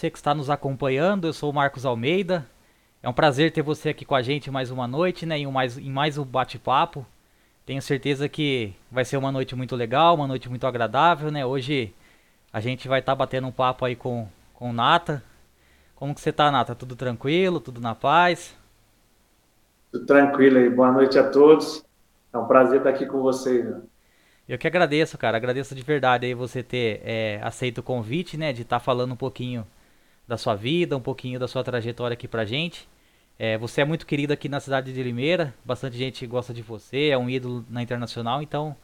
você que está nos acompanhando. Eu sou o Marcos Almeida. É um prazer ter você aqui com a gente mais uma noite, né? Em mais, em mais um bate-papo. Tenho certeza que vai ser uma noite muito legal, uma noite muito agradável, né? Hoje a gente vai estar tá batendo um papo aí com, com o Nata. Como que você tá, Nata? Tudo tranquilo? Tudo na paz? Tudo tranquilo aí. Boa noite a todos. É um prazer estar aqui com vocês. Né? Eu que agradeço, cara. Agradeço de verdade aí você ter é, aceito o convite, né? De estar tá falando um pouquinho da sua vida, um pouquinho da sua trajetória aqui pra gente. É, você é muito querido aqui na cidade de Limeira. Bastante gente gosta de você, é um ídolo na internacional. Então,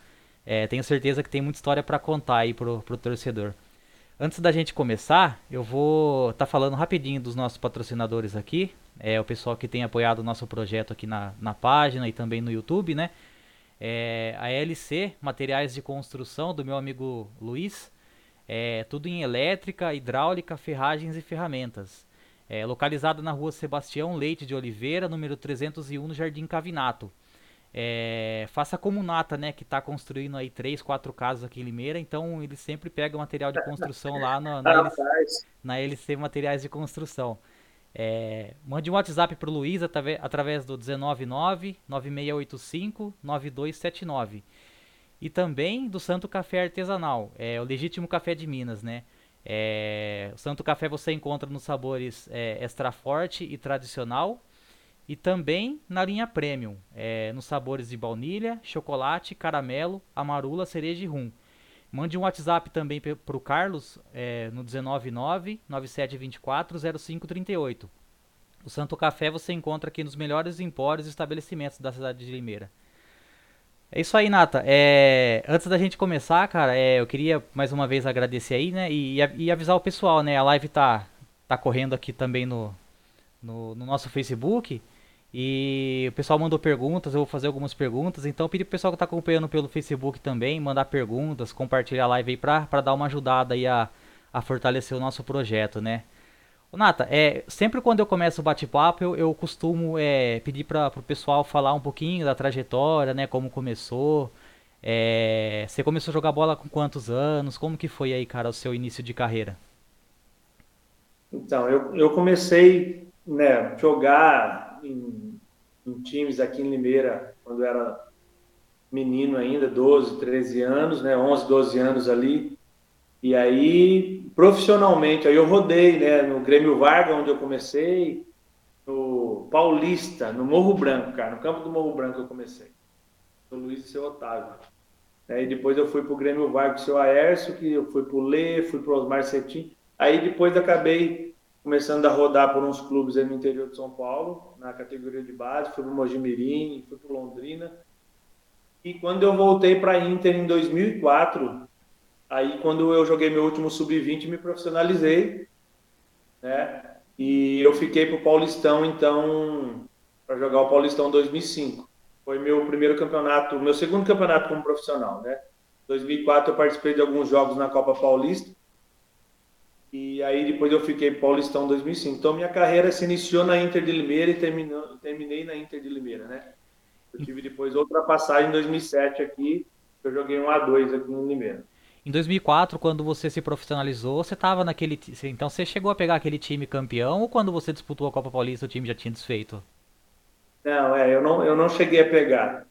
é, tenho certeza que tem muita história para contar aí pro, pro torcedor. Antes da gente começar, eu vou estar tá falando rapidinho dos nossos patrocinadores aqui. É o pessoal que tem apoiado o nosso projeto aqui na, na página e também no YouTube, né? É, a LC, materiais de construção do meu amigo Luiz, é, tudo em elétrica, hidráulica, ferragens e ferramentas. É, localizado na rua Sebastião Leite de Oliveira, número 301, no Jardim Cavinato. É, faça como Nata, né, que está construindo aí três, quatro casas aqui em Limeira, então ele sempre pega material de construção lá no, na, LC, na LC Materiais de Construção. É, mande um WhatsApp para o Luiz através do 199-9685-9279. E também do Santo Café Artesanal, é o legítimo café de Minas, né? É, o Santo Café você encontra nos sabores é, extra forte e tradicional. E também na linha premium, é, nos sabores de baunilha, chocolate, caramelo, amarula, cereja e rum. Mande um WhatsApp também para o Carlos é, no 199-9724-0538. O Santo Café você encontra aqui nos melhores empórios e estabelecimentos da cidade de Limeira. É isso aí, Nata. É, antes da gente começar, cara, é, eu queria mais uma vez agradecer aí, né? E, e, avisar o pessoal, né? A live tá, tá correndo aqui também no, no, no nosso Facebook. E o pessoal mandou perguntas, eu vou fazer algumas perguntas. Então, pedir pro pessoal que está acompanhando pelo Facebook também, mandar perguntas, compartilhar a live aí para dar uma ajudada aí a, a fortalecer o nosso projeto, né? Nata, é, sempre quando eu começo o bate-papo, eu, eu costumo é, pedir para o pessoal falar um pouquinho da trajetória, né? Como começou. É, você começou a jogar bola com quantos anos? Como que foi aí, cara, o seu início de carreira? Então, eu, eu comecei né, jogar em em times aqui em Limeira, quando era menino ainda, 12, 13 anos, né, 11, 12 anos ali. E aí, profissionalmente, aí eu rodei, né, no Grêmio Varga, onde eu comecei, no Paulista, no Morro Branco, cara, no campo do Morro Branco eu comecei. O Luiz e seu Otávio. Aí depois eu fui pro Grêmio Varga com o seu Aércio, que eu fui pro Lê, fui pro Osmar Cetim. Aí depois acabei começando a rodar por uns clubes aí no interior de São Paulo, na categoria de base, fui para o Mojimirim, fui para Londrina. E quando eu voltei para Inter em 2004, aí quando eu joguei meu último sub-20, me profissionalizei, né? E eu fiquei para o Paulistão, então, para jogar o Paulistão 2005. Foi meu primeiro campeonato, meu segundo campeonato como profissional, né? 2004 eu participei de alguns jogos na Copa Paulista e aí depois eu fiquei Paulistão 2005. Então minha carreira se iniciou na Inter de Limeira e terminou, terminei na Inter de Limeira, né? Eu tive depois outra passagem em 2007 aqui, eu joguei um A2 aqui em Limeira. Em 2004, quando você se profissionalizou, você estava naquele. Então você chegou a pegar aquele time campeão ou quando você disputou a Copa Paulista o time já tinha desfeito? Não, é, eu não, eu não cheguei a pegar.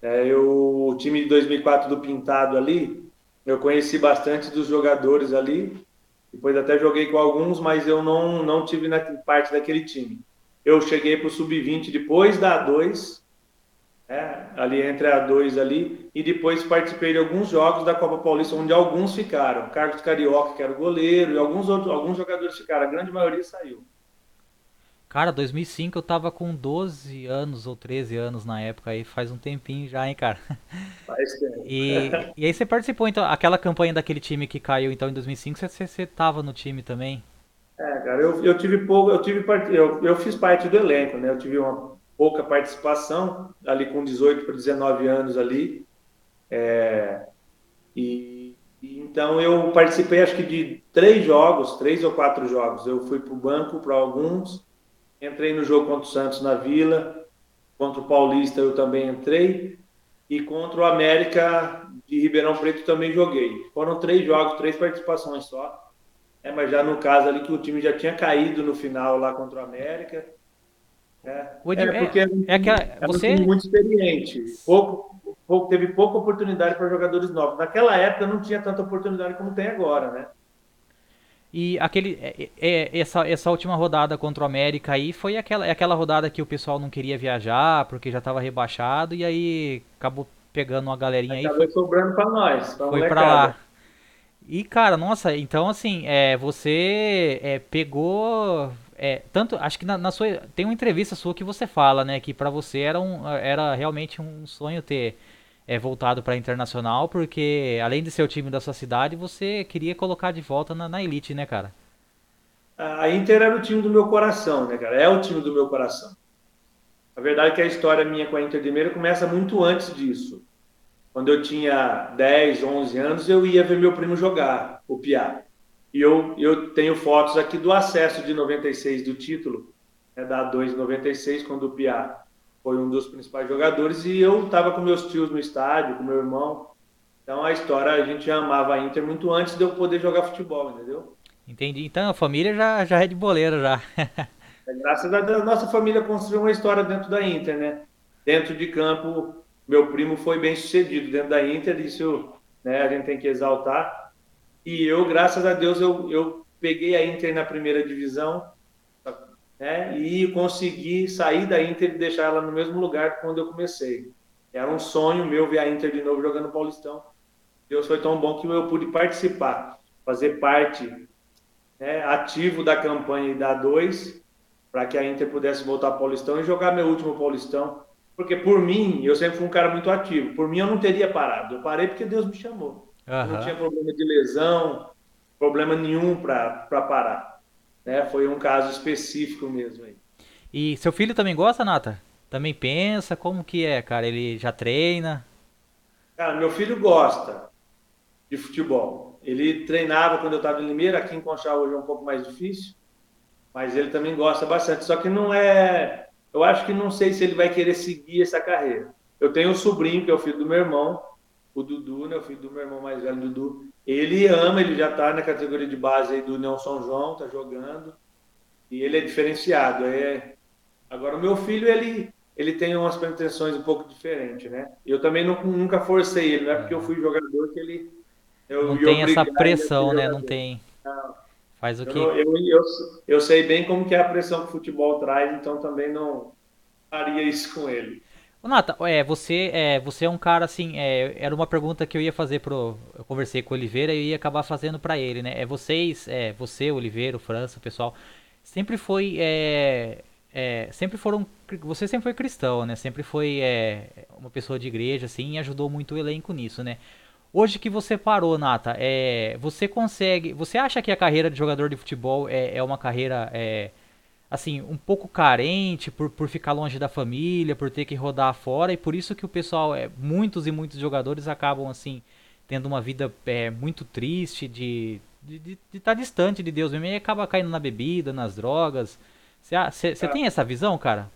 É, eu, o time de 2004 do Pintado ali, eu conheci bastante dos jogadores ali depois até joguei com alguns, mas eu não, não tive na, parte daquele time. Eu cheguei para o sub-20 depois da A2, né, ali entre a A2 ali, e depois participei de alguns jogos da Copa Paulista, onde alguns ficaram. Carlos Carioca, que era o goleiro, e alguns, outros, alguns jogadores ficaram. A grande maioria saiu. Cara, 2005 eu tava com 12 anos ou 13 anos na época, aí faz um tempinho já, hein, cara. Faz tempo. E, e aí você participou, então, aquela campanha daquele time que caiu então em 2005, você, você tava no time também? É, cara, eu, eu tive pouco, eu tive eu, eu fiz parte do elenco, né? Eu tive uma pouca participação ali com 18 para 19 anos ali. É, e, então eu participei acho que de três jogos, três ou quatro jogos. Eu fui para o banco para alguns Entrei no jogo contra o Santos na Vila, contra o Paulista eu também entrei, e contra o América de Ribeirão Preto também joguei. Foram três jogos, três participações só. É, mas já no caso ali que o time já tinha caído no final lá contra o América. É, é porque é, é, é, você... muito experiente. Pouco, pouco, teve pouca oportunidade para jogadores novos. Naquela época não tinha tanta oportunidade como tem agora, né? E aquele, é, é, essa, essa última rodada contra o América aí foi aquela, é aquela rodada que o pessoal não queria viajar porque já estava rebaixado e aí acabou pegando uma galerinha aí. Acabou foi, sobrando para nós. Pra foi para lá. E cara, nossa, então assim, é, você é, pegou é, tanto acho que na, na, sua tem uma entrevista sua que você fala, né, que para você era um era realmente um sonho ter é, voltado para internacional, porque além de ser o time da sua cidade, você queria colocar de volta na, na elite, né, cara? A Inter era o time do meu coração, né, cara? É o time do meu coração. A verdade é que a história minha com a Inter de Limeira começa muito antes disso. Quando eu tinha 10, 11 anos, eu ia ver meu primo jogar, o Piá. E eu, eu tenho fotos aqui do acesso de 96 do título, né, da 2 96, quando o Piá foi um dos principais jogadores e eu estava com meus tios no estádio, com meu irmão. Então a história, a gente amava a Inter muito antes de eu poder jogar futebol, entendeu? Entendi. Então a família já, já é de boleiro já. é, graças a Deus, nossa família construiu uma história dentro da Inter, né? Dentro de campo, meu primo foi bem sucedido dentro da Inter, isso né, a gente tem que exaltar. E eu, graças a Deus, eu, eu peguei a Inter na primeira divisão, né, e consegui sair da Inter e deixar ela no mesmo lugar quando eu comecei. Era um sonho meu ver a Inter de novo jogando Paulistão. Deus foi tão bom que eu pude participar, fazer parte né, ativo da campanha da 2, para que a Inter pudesse voltar ao Paulistão e jogar meu último Paulistão. Porque por mim, eu sempre fui um cara muito ativo. Por mim, eu não teria parado. Eu parei porque Deus me chamou. Uhum. Não tinha problema de lesão, problema nenhum para parar. Né? Foi um caso específico mesmo aí. E seu filho também gosta, Nata? Também pensa? Como que é, cara? Ele já treina? Cara, meu filho gosta de futebol. Ele treinava quando eu estava em Limeira, aqui em Conchal hoje é um pouco mais difícil, mas ele também gosta bastante. Só que não é. Eu acho que não sei se ele vai querer seguir essa carreira. Eu tenho um sobrinho, que é o filho do meu irmão, o Dudu, né, o filho do meu irmão mais velho, Dudu. Ele ama, ele já está na categoria de base aí do União São João, está jogando. E ele é diferenciado. É... Agora, o meu filho, ele, ele tem umas pretensões um pouco diferentes, né? Eu também não, nunca forcei ele, não é porque eu fui jogador que ele. Eu, não tem essa pressão, né? Não tem. Não. Faz o que. Eu, eu, eu, eu, sei bem como que é a pressão que o futebol traz, então também não faria isso com ele. Nata, é, você, é, você é um cara assim, é, era uma pergunta que eu ia fazer pro, eu conversei com o Oliveira e ia acabar fazendo para ele, né? É vocês, é, você, Oliveira, o França, o pessoal, sempre foi, é, é, sempre foram, você sempre foi cristão, né? Sempre foi é, uma pessoa de igreja, assim, e ajudou muito o elenco nisso, né? Hoje que você parou, Nata, é, você consegue, você acha que a carreira de jogador de futebol é, é uma carreira é, assim, um pouco carente por, por ficar longe da família, por ter que rodar fora, e por isso que o pessoal, é, muitos e muitos jogadores acabam, assim, tendo uma vida é, muito triste de de estar de, tá distante de Deus mesmo e acaba caindo na bebida, nas drogas. Você é. tem essa visão, cara?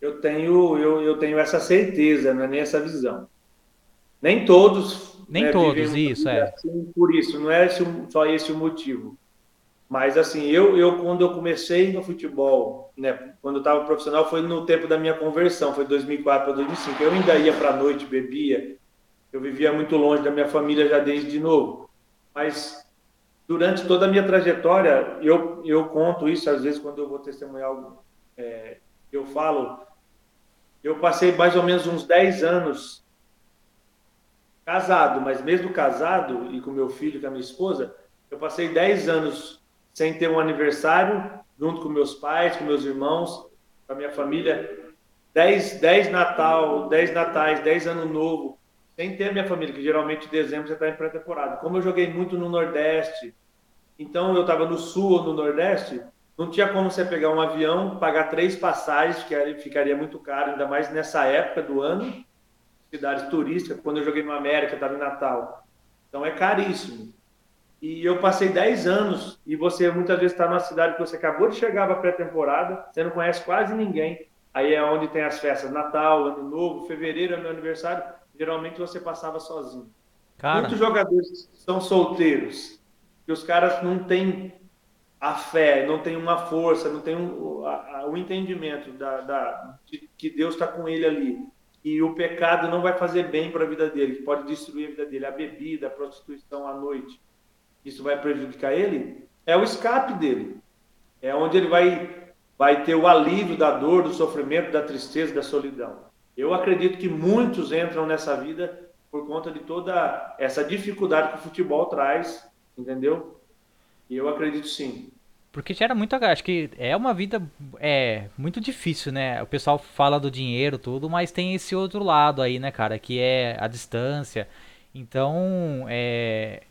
Eu tenho, eu, eu tenho essa certeza, não é nem essa visão. Nem todos. Nem né, todos, isso, é. Assim, por isso, não é esse, só esse o motivo. Mas assim, eu, eu quando eu comecei no futebol, né, quando eu estava profissional, foi no tempo da minha conversão, foi 2004 para 2005. Eu ainda ia para a noite, bebia. Eu vivia muito longe da minha família já desde de novo. Mas durante toda a minha trajetória, eu, eu conto isso às vezes quando eu vou testemunhar algo, é, eu falo, eu passei mais ou menos uns 10 anos casado, mas mesmo casado e com meu filho, com a minha esposa, eu passei 10 anos sem ter um aniversário, junto com meus pais, com meus irmãos, com a minha família. Dez, dez Natal, dez Natais, dez Ano Novo, sem ter a minha família, que geralmente em dezembro você está em pré-temporada. Como eu joguei muito no Nordeste, então eu estava no Sul ou no Nordeste, não tinha como você pegar um avião, pagar três passagens, que ficaria muito caro, ainda mais nessa época do ano, cidades turísticas, quando eu joguei no América, estava em Natal. Então é caríssimo. E eu passei 10 anos, e você muitas vezes está numa cidade que você acabou de chegar para pré-temporada, você não conhece quase ninguém. Aí é onde tem as festas Natal, Ano Novo, Fevereiro é meu aniversário. Geralmente você passava sozinho. Cara. Muitos jogadores são solteiros. que os caras não têm a fé, não tem uma força, não tem um, a, a, o entendimento da, da de, que Deus está com ele ali. E o pecado não vai fazer bem para a vida dele, que pode destruir a vida dele. A bebida, a prostituição à noite, isso vai prejudicar ele. É o escape dele. É onde ele vai, vai ter o alívio da dor, do sofrimento, da tristeza, da solidão. Eu acredito que muitos entram nessa vida por conta de toda essa dificuldade que o futebol traz, entendeu? E eu acredito sim. Porque gera muito. Acho que é uma vida é muito difícil, né? O pessoal fala do dinheiro, tudo, mas tem esse outro lado aí, né, cara? Que é a distância. Então, é,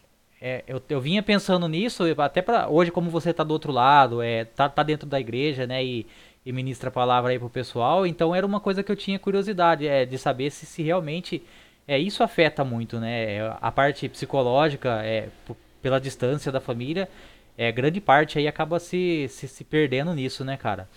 é, eu, eu vinha pensando nisso, até para hoje, como você tá do outro lado, é, tá, tá dentro da igreja, né? E, e ministra a palavra aí pro pessoal. Então, era uma coisa que eu tinha curiosidade, é, de saber se, se realmente. É, isso afeta muito, né? A parte psicológica, é, pela distância da família é, grande parte aí acaba se, se, se perdendo nisso, né, cara?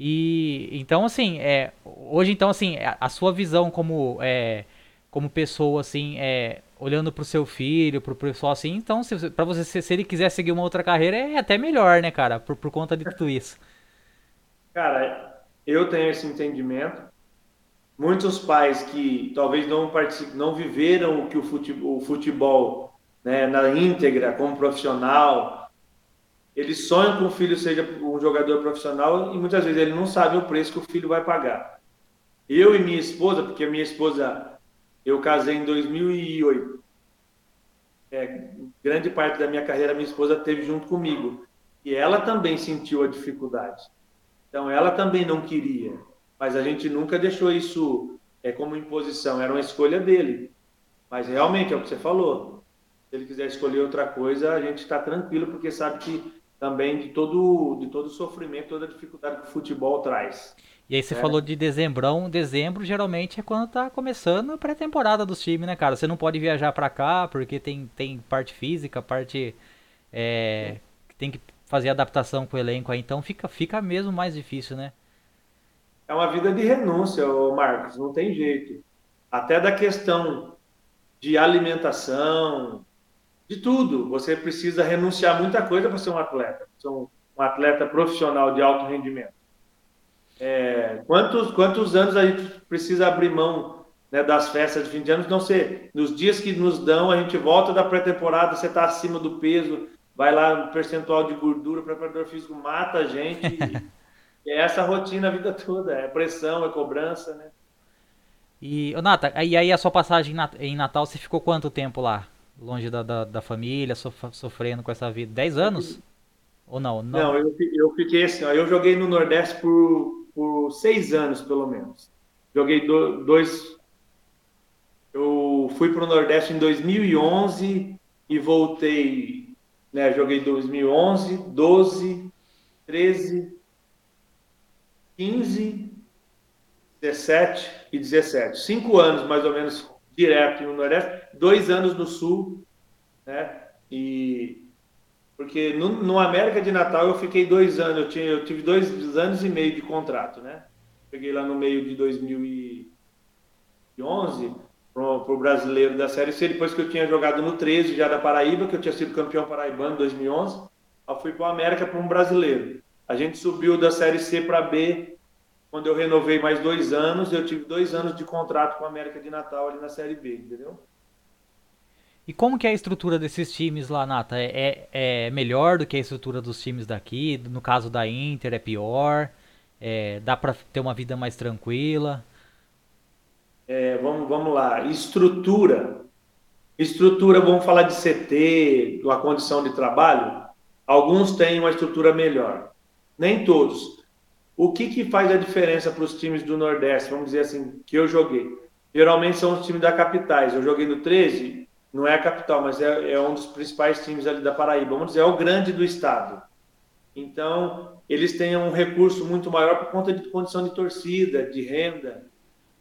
E então assim, é, hoje então assim, a, a sua visão como é, como pessoa assim, é, olhando pro seu filho, pro pessoal assim, então se, para você se, se, ele quiser seguir uma outra carreira é até melhor, né, cara, por, por conta de tudo isso. Cara, eu tenho esse entendimento. Muitos pais que talvez não não viveram o que o futebol, o futebol né, na íntegra como profissional, eles sonham que o filho seja um jogador profissional e muitas vezes ele não sabe o preço que o filho vai pagar. Eu e minha esposa, porque minha esposa, eu casei em 2008. É, grande parte da minha carreira minha esposa teve junto comigo e ela também sentiu a dificuldade. Então ela também não queria, mas a gente nunca deixou isso é como imposição, era uma escolha dele. Mas realmente é o que você falou. Se ele quiser escolher outra coisa, a gente está tranquilo porque sabe que também de todo, de todo o sofrimento, toda a dificuldade que o futebol traz. E aí você é. falou de dezembrão, dezembro geralmente é quando tá começando a pré-temporada dos times, né, cara? Você não pode viajar para cá porque tem, tem parte física, parte é, tem que fazer adaptação com o elenco aí, então fica, fica mesmo mais difícil, né? É uma vida de renúncia, Marcos, não tem jeito. Até da questão de alimentação, de tudo. Você precisa renunciar muita coisa para ser um atleta, ser um, um, atleta profissional de alto rendimento. É, quantos, quantos anos a gente precisa abrir mão né, das festas de fim de ano? Não sei, nos dias que nos dão, a gente volta da pré-temporada, você está acima do peso, vai lá no percentual de gordura, o preparador físico mata a gente. e, é essa rotina a vida toda, é pressão, é cobrança, né? E, Nata, e aí a sua passagem em Natal, você ficou quanto tempo lá? longe da, da, da família, sofrendo com essa vida? 10 anos? Ou não? Não, não eu, eu fiquei assim, ó, eu joguei no Nordeste por, por seis anos, pelo menos. Joguei do, dois... Eu fui para o Nordeste em 2011 e voltei, né, joguei 2011, 12, 13, 15, 17 e 17. Cinco anos, mais ou menos, direto no Nordeste, dois anos no Sul, né? E porque no, no, América de Natal eu fiquei dois anos, eu, tinha, eu tive dois anos e meio de contrato, né? Peguei lá no meio de 2011 para o brasileiro da Série C, depois que eu tinha jogado no 13 já da Paraíba, que eu tinha sido campeão paraibano em 2011, eu fui para o América para um brasileiro. A gente subiu da Série C para B quando eu renovei mais dois anos, eu tive dois anos de contrato com a América de Natal ali na Série B, entendeu? E como que é a estrutura desses times lá, Nata? É, é, é melhor do que a estrutura dos times daqui? No caso da Inter, é pior? É, dá para ter uma vida mais tranquila? É, vamos, vamos lá. Estrutura. Estrutura, vamos falar de CT, uma condição de trabalho. Alguns têm uma estrutura melhor. Nem todos. O que, que faz a diferença para os times do Nordeste, vamos dizer assim, que eu joguei? Geralmente são os times da capitais. Eu joguei no 13, não é a capital, mas é, é um dos principais times ali da Paraíba. Vamos dizer, é o grande do estado. Então, eles têm um recurso muito maior por conta de condição de torcida, de renda.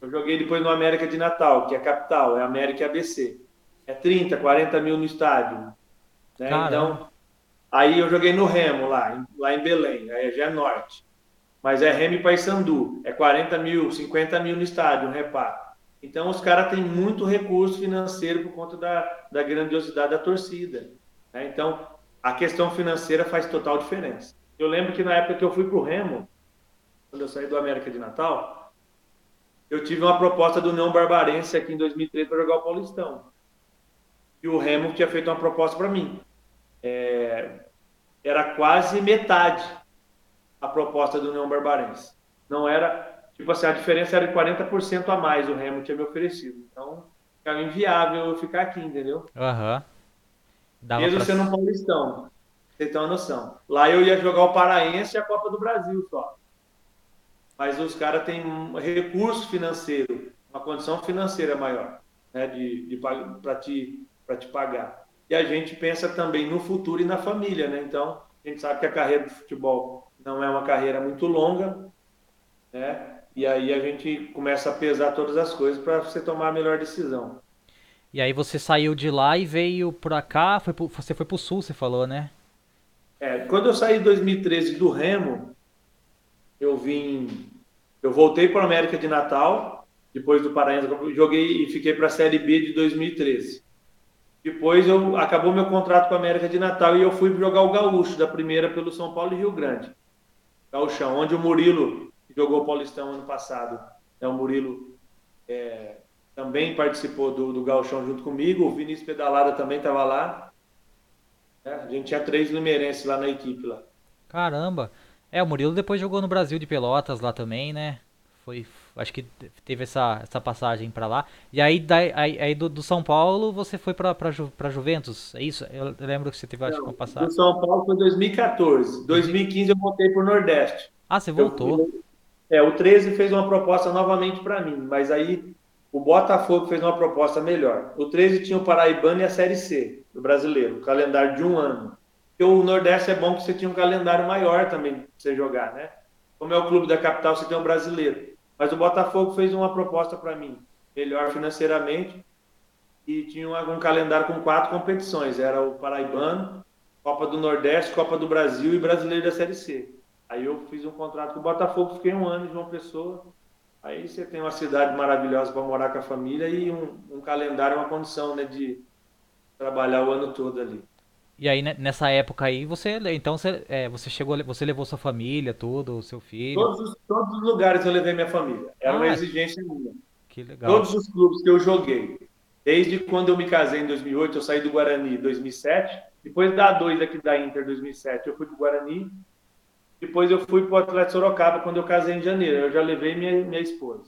Eu joguei depois no América de Natal, que é a capital, é América e ABC. É 30, 40 mil no estádio. Né? Então, aí eu joguei no Remo, lá, lá em Belém, aí já é norte mas é Remy Paysandu, é 40 mil, 50 mil no estádio, um reparo. Então os caras têm muito recurso financeiro por conta da, da grandiosidade da torcida. Né? Então a questão financeira faz total diferença. Eu lembro que na época que eu fui para o Remo, quando eu saí do América de Natal, eu tive uma proposta do União Barbarense aqui em 2003 para jogar o Paulistão. E o Remo tinha feito uma proposta para mim. É, era quase metade a proposta do União Barbarense. Não era, tipo assim, a diferença era de 40% a mais o Remo tinha me oferecido. Então, ficava inviável eu ficar aqui, entendeu? Aham. Uhum. Mesmo pra... sendo um paulistão. Você tem uma noção. Lá eu ia jogar o Paraense e a Copa do Brasil só. Mas os caras têm um recurso financeiro, uma condição financeira maior, né, de, de para te, te pagar. E a gente pensa também no futuro e na família, né? Então, a gente sabe que a carreira do futebol não é uma carreira muito longa, né? E aí a gente começa a pesar todas as coisas para você tomar a melhor decisão. E aí você saiu de lá e veio para cá, foi pro, você foi para o sul, você falou, né? É, quando eu saí em 2013 do Remo, eu vim, eu voltei para a América de Natal, depois do Paraense, joguei e fiquei para a Série B de 2013. Depois eu acabou meu contrato com a América de Natal e eu fui jogar o Gaúcho da primeira pelo São Paulo e Rio Grande. Gaúchão, onde o Murilo jogou o Paulistão ano passado. É, o Murilo é, também participou do, do Gauchão junto comigo, o Vinícius Pedalada também estava lá. É, a gente tinha três limeirenses lá na equipe lá. Caramba! É, o Murilo depois jogou no Brasil de Pelotas lá também, né? Foi, acho que teve essa, essa passagem para lá. E aí, daí, aí, aí do, do, São Paulo você foi para Ju, pra Juventus, é isso? Eu lembro que você teve acho, uma passagem. Do São Paulo foi 2014. 2015 eu voltei pro Nordeste. Ah, você voltou? Eu, é, o 13 fez uma proposta novamente para mim, mas aí o Botafogo fez uma proposta melhor. O 13 tinha o Paraibano e a Série C do brasileiro, calendário de um ano. Porque o Nordeste é bom que você tinha um calendário maior também para você jogar, né? Como é o clube da capital, você tem um brasileiro. Mas o Botafogo fez uma proposta para mim, melhor financeiramente, e tinha um, um calendário com quatro competições. Era o Paraibano, Copa do Nordeste, Copa do Brasil e Brasileiro da Série C. Aí eu fiz um contrato com o Botafogo, fiquei um ano em João Pessoa, Aí você tem uma cidade maravilhosa para morar com a família e um, um calendário, uma condição né, de trabalhar o ano todo ali. E aí nessa época aí você então você, é, você chegou você levou sua família tudo o seu filho? Todos os, todos os lugares eu levei minha família. Era ah, uma exigência minha. que legal. Todos os clubes que eu joguei. Desde quando eu me casei em 2008 eu saí do Guarani em 2007 depois da dois aqui da Inter 2007 eu fui do Guarani depois eu fui para o Atlético Sorocaba quando eu casei em janeiro. Eu já levei minha, minha esposa.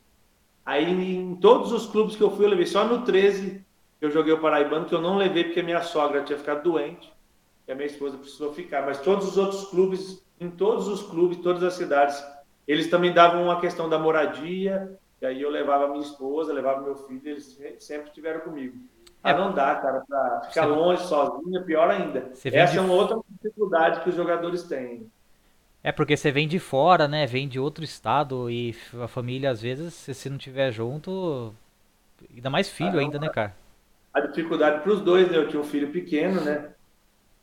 Aí em todos os clubes que eu fui, eu levei. Só no 13 eu joguei o Paraibano, que eu não levei porque minha sogra tinha ficado doente. E a minha esposa precisou ficar. Mas todos os outros clubes, em todos os clubes, todas as cidades, eles também davam uma questão da moradia. E aí eu levava minha esposa, levava meu filho, eles sempre estiveram comigo. Ah, não dá, cara, para ficar longe, sozinho, pior ainda. Essa de... é uma outra dificuldade que os jogadores têm. É porque você vem de fora, né? Vem de outro estado e a família, às vezes, se não tiver junto, ainda mais filho ah, ainda, né, cara? A dificuldade para os dois, né? Eu tinha um filho pequeno, né?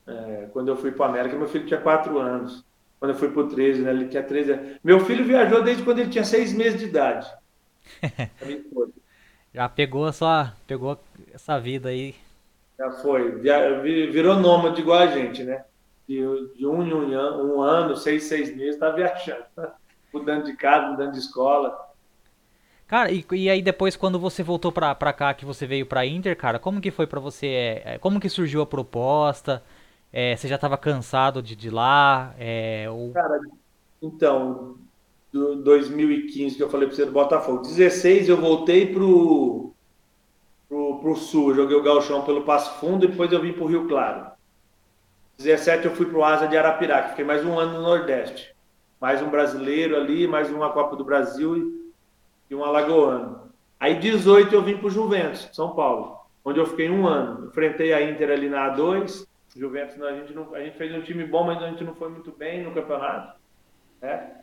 É, quando eu fui para América, meu filho tinha 4 anos. Quando eu fui para o 13, né? Ele tinha 13 anos. Meu filho viajou desde quando ele tinha 6 meses de idade. Já pegou a sua, pegou essa vida aí. Já foi. Virou nômade igual a gente, né? De, de um em um, um ano, seis, seis meses, tá viajando, mudando de casa, mudando de escola. Cara, e, e aí depois quando você voltou pra, pra cá, que você veio pra Inter, cara, como que foi pra você? É, é como que surgiu a proposta? É, você já tava cansado de, de lá? É, ou... Cara, então, do 2015 que eu falei pra você do Botafogo, 16 eu voltei pro, pro, pro Sul, joguei o Galchão pelo Passo Fundo e depois eu vim pro Rio Claro. 17 eu fui para o Asa de Arapiraca, fiquei mais um ano no Nordeste. Mais um brasileiro ali, mais uma Copa do Brasil e, um alagoano. Aí 18 eu vim para o Juventus, São Paulo, onde eu fiquei um ano. Enfrentei a Inter ali na A2. Juventus, a, gente não, a gente fez um time bom, mas a gente não foi muito bem no campeonato. Né?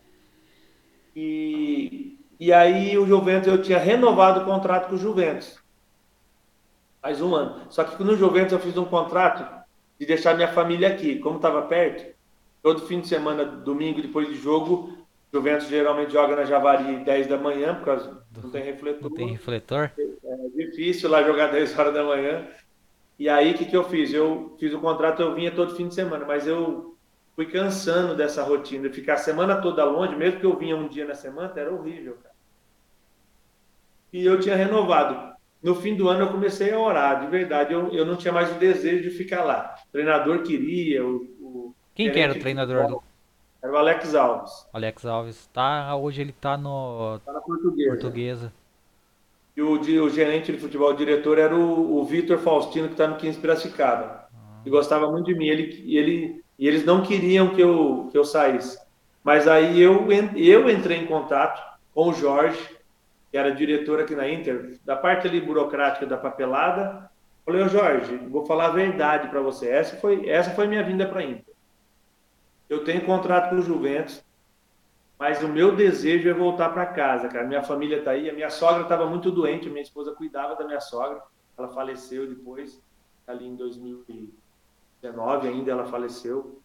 E, e aí o Juventus, eu tinha renovado o contrato com o Juventus. Mais um ano. Só que no Juventus eu fiz um contrato de deixar minha família aqui. Como estava perto, todo fim de semana, domingo, depois de jogo, Juventus geralmente joga na Javari 10 da manhã, porque não tem refletor. Não tem refletor? É difícil lá jogar 10 horas da manhã. E aí, o que, que eu fiz? Eu fiz o contrato, eu vinha todo fim de semana, mas eu fui cansando dessa rotina, ficar a semana toda longe, mesmo que eu vinha um dia na semana, era horrível, cara. E eu tinha renovado. No fim do ano eu comecei a orar, de verdade, eu, eu não tinha mais o desejo de ficar lá. O treinador queria, o, o Quem que era o treinador? Do... Era o Alex Alves. Alex Alves. Tá, hoje ele tá no... Tá na portuguesa. portuguesa. E o, o gerente de futebol, o diretor, era o, o Vitor Faustino, que está no 15 Piracicaba. Ah. E gostava muito de mim. Ele, ele, e eles não queriam que eu, que eu saísse. Mas aí eu, eu entrei em contato com o Jorge, que era diretor aqui na Inter, da parte ali burocrática da papelada. Falei, Jorge, vou falar a verdade para você. Essa foi, essa foi minha vinda para a Inter. Eu tenho contrato com o Juventus, mas o meu desejo é voltar para casa, cara. Minha família está aí, a minha sogra estava muito doente, minha esposa cuidava da minha sogra, ela faleceu depois, ali em 2019 ainda ela faleceu.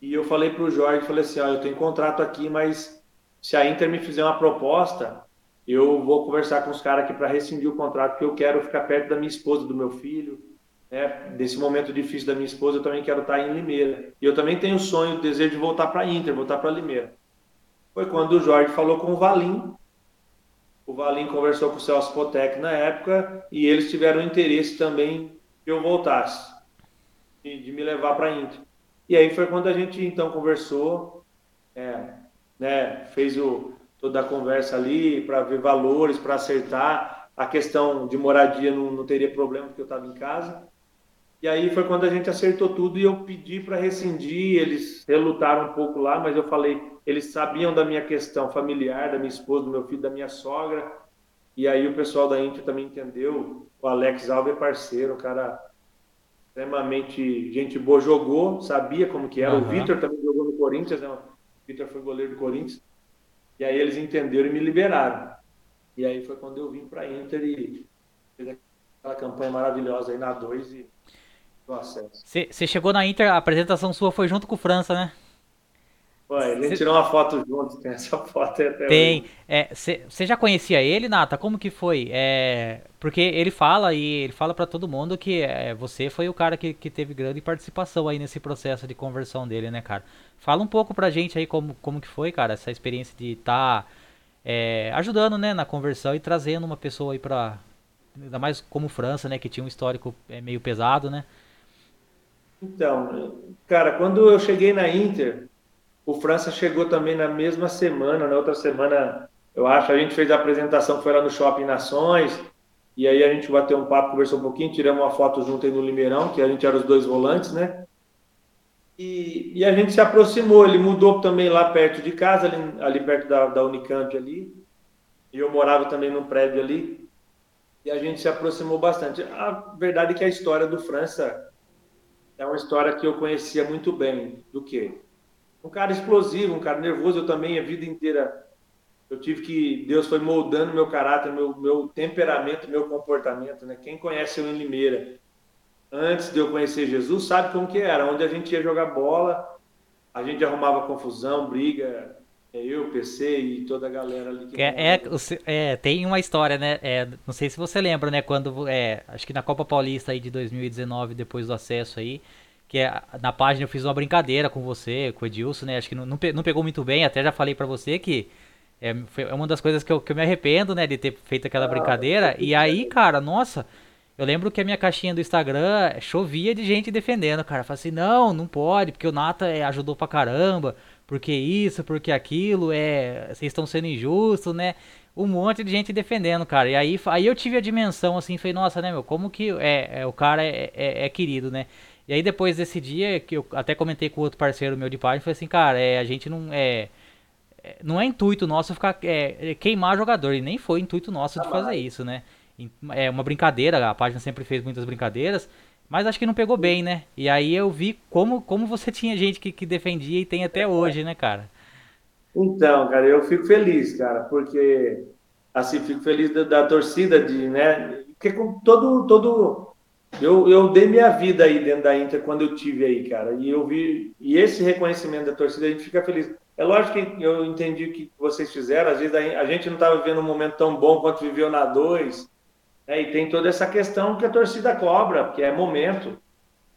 E eu falei para o Jorge, falei assim, ó, eu tenho contrato aqui, mas se a Inter me fizer uma proposta, eu vou conversar com os caras aqui para rescindir o contrato, porque eu quero ficar perto da minha esposa, do meu filho, né? Desse momento difícil da minha esposa, eu também quero estar em Limeira. E eu também tenho o sonho, o desejo de voltar para a Inter, voltar para Limeira. Foi quando o Jorge falou com o Valim. O Valim conversou com o Celso Potec na época e eles tiveram interesse também que eu voltasse, de, de me levar para a Inter. E aí foi quando a gente então conversou, é, né, fez o, toda a conversa ali para ver valores, para acertar. A questão de moradia não, não teria problema porque eu estava em casa. E aí foi quando a gente acertou tudo e eu pedi para rescindir. Eles relutaram um pouco lá, mas eu falei, eles sabiam da minha questão familiar, da minha esposa, do meu filho, da minha sogra. E aí o pessoal da Inter também entendeu. O Alex Alves é parceiro, um cara extremamente gente boa, jogou, sabia como que era. Uhum. O Vitor também jogou no Corinthians, né? Vitor foi goleiro do Corinthians. E aí eles entenderam e me liberaram. E aí foi quando eu vim para Inter e fez aquela campanha maravilhosa aí na 2 e você chegou na Inter, a apresentação sua foi junto com o França, né? Gente Cê... tirou uma foto junto, tem essa foto até Tem. Você é, já conhecia ele, Nata? Como que foi? É, porque ele fala e ele fala para todo mundo que é, você foi o cara que, que teve grande participação aí nesse processo de conversão dele, né, cara? Fala um pouco pra gente aí como, como que foi, cara, essa experiência de estar tá, é, ajudando, né, na conversão e trazendo uma pessoa aí pra... Ainda mais como França, né, que tinha um histórico é, meio pesado, né? Então, cara, quando eu cheguei na Inter, o França chegou também na mesma semana, na outra semana, eu acho, a gente fez a apresentação, foi lá no Shopping Nações, e aí a gente bateu um papo, conversou um pouquinho, tiramos uma foto junto aí no Limeirão, que a gente era os dois volantes, né? E, e a gente se aproximou, ele mudou também lá perto de casa, ali, ali perto da, da Unicamp ali, e eu morava também num prédio ali, e a gente se aproximou bastante. A verdade é que a história do França é uma história que eu conhecia muito bem. Do que? Um cara explosivo, um cara nervoso. Eu também, a vida inteira, eu tive que. Deus foi moldando meu caráter, meu, meu temperamento, meu comportamento. Né? Quem conhece eu em Limeira, antes de eu conhecer Jesus, sabe como que era. Onde a gente ia jogar bola, a gente arrumava confusão, briga, é eu, PC e toda a galera ali. Que é, é, é, tem uma história, né? É, não sei se você lembra, né? Quando, é, acho que na Copa Paulista aí de 2019, depois do acesso aí, que é, na página eu fiz uma brincadeira com você, com o Edilson, né? Acho que não, não, não pegou muito bem, até já falei para você que é, foi uma das coisas que eu, que eu me arrependo, né? De ter feito aquela ah, brincadeira. E aí, cara, nossa... Eu lembro que a minha caixinha do Instagram chovia de gente defendendo, cara. Falei assim, não, não pode, porque o Nata é, ajudou pra caramba porque isso, porque aquilo, é, vocês estão sendo injustos, né? Um monte de gente defendendo, cara. E aí, aí eu tive a dimensão, assim, falei, nossa, né, meu, como que é, é o cara é, é, é, querido, né? E aí depois desse dia, que eu até comentei com outro parceiro meu de página, falei assim, cara, é, a gente não é, é não é intuito nosso ficar é, é, queimar jogador, e nem foi intuito nosso de fazer isso, né? É uma brincadeira, a página sempre fez muitas brincadeiras, mas acho que não pegou bem, né? E aí eu vi como, como você tinha gente que, que defendia e tem até hoje, né, cara? Então, cara, eu fico feliz, cara, porque assim, fico feliz da, da torcida de, né? Porque com todo todo eu, eu dei minha vida aí dentro da Inter quando eu tive aí, cara. E eu vi e esse reconhecimento da torcida a gente fica feliz. É lógico que eu entendi o que vocês fizeram, às vezes a, gente não estava vivendo um momento tão bom quanto viveu na 2, É, e tem toda essa questão que a torcida cobra, que é momento.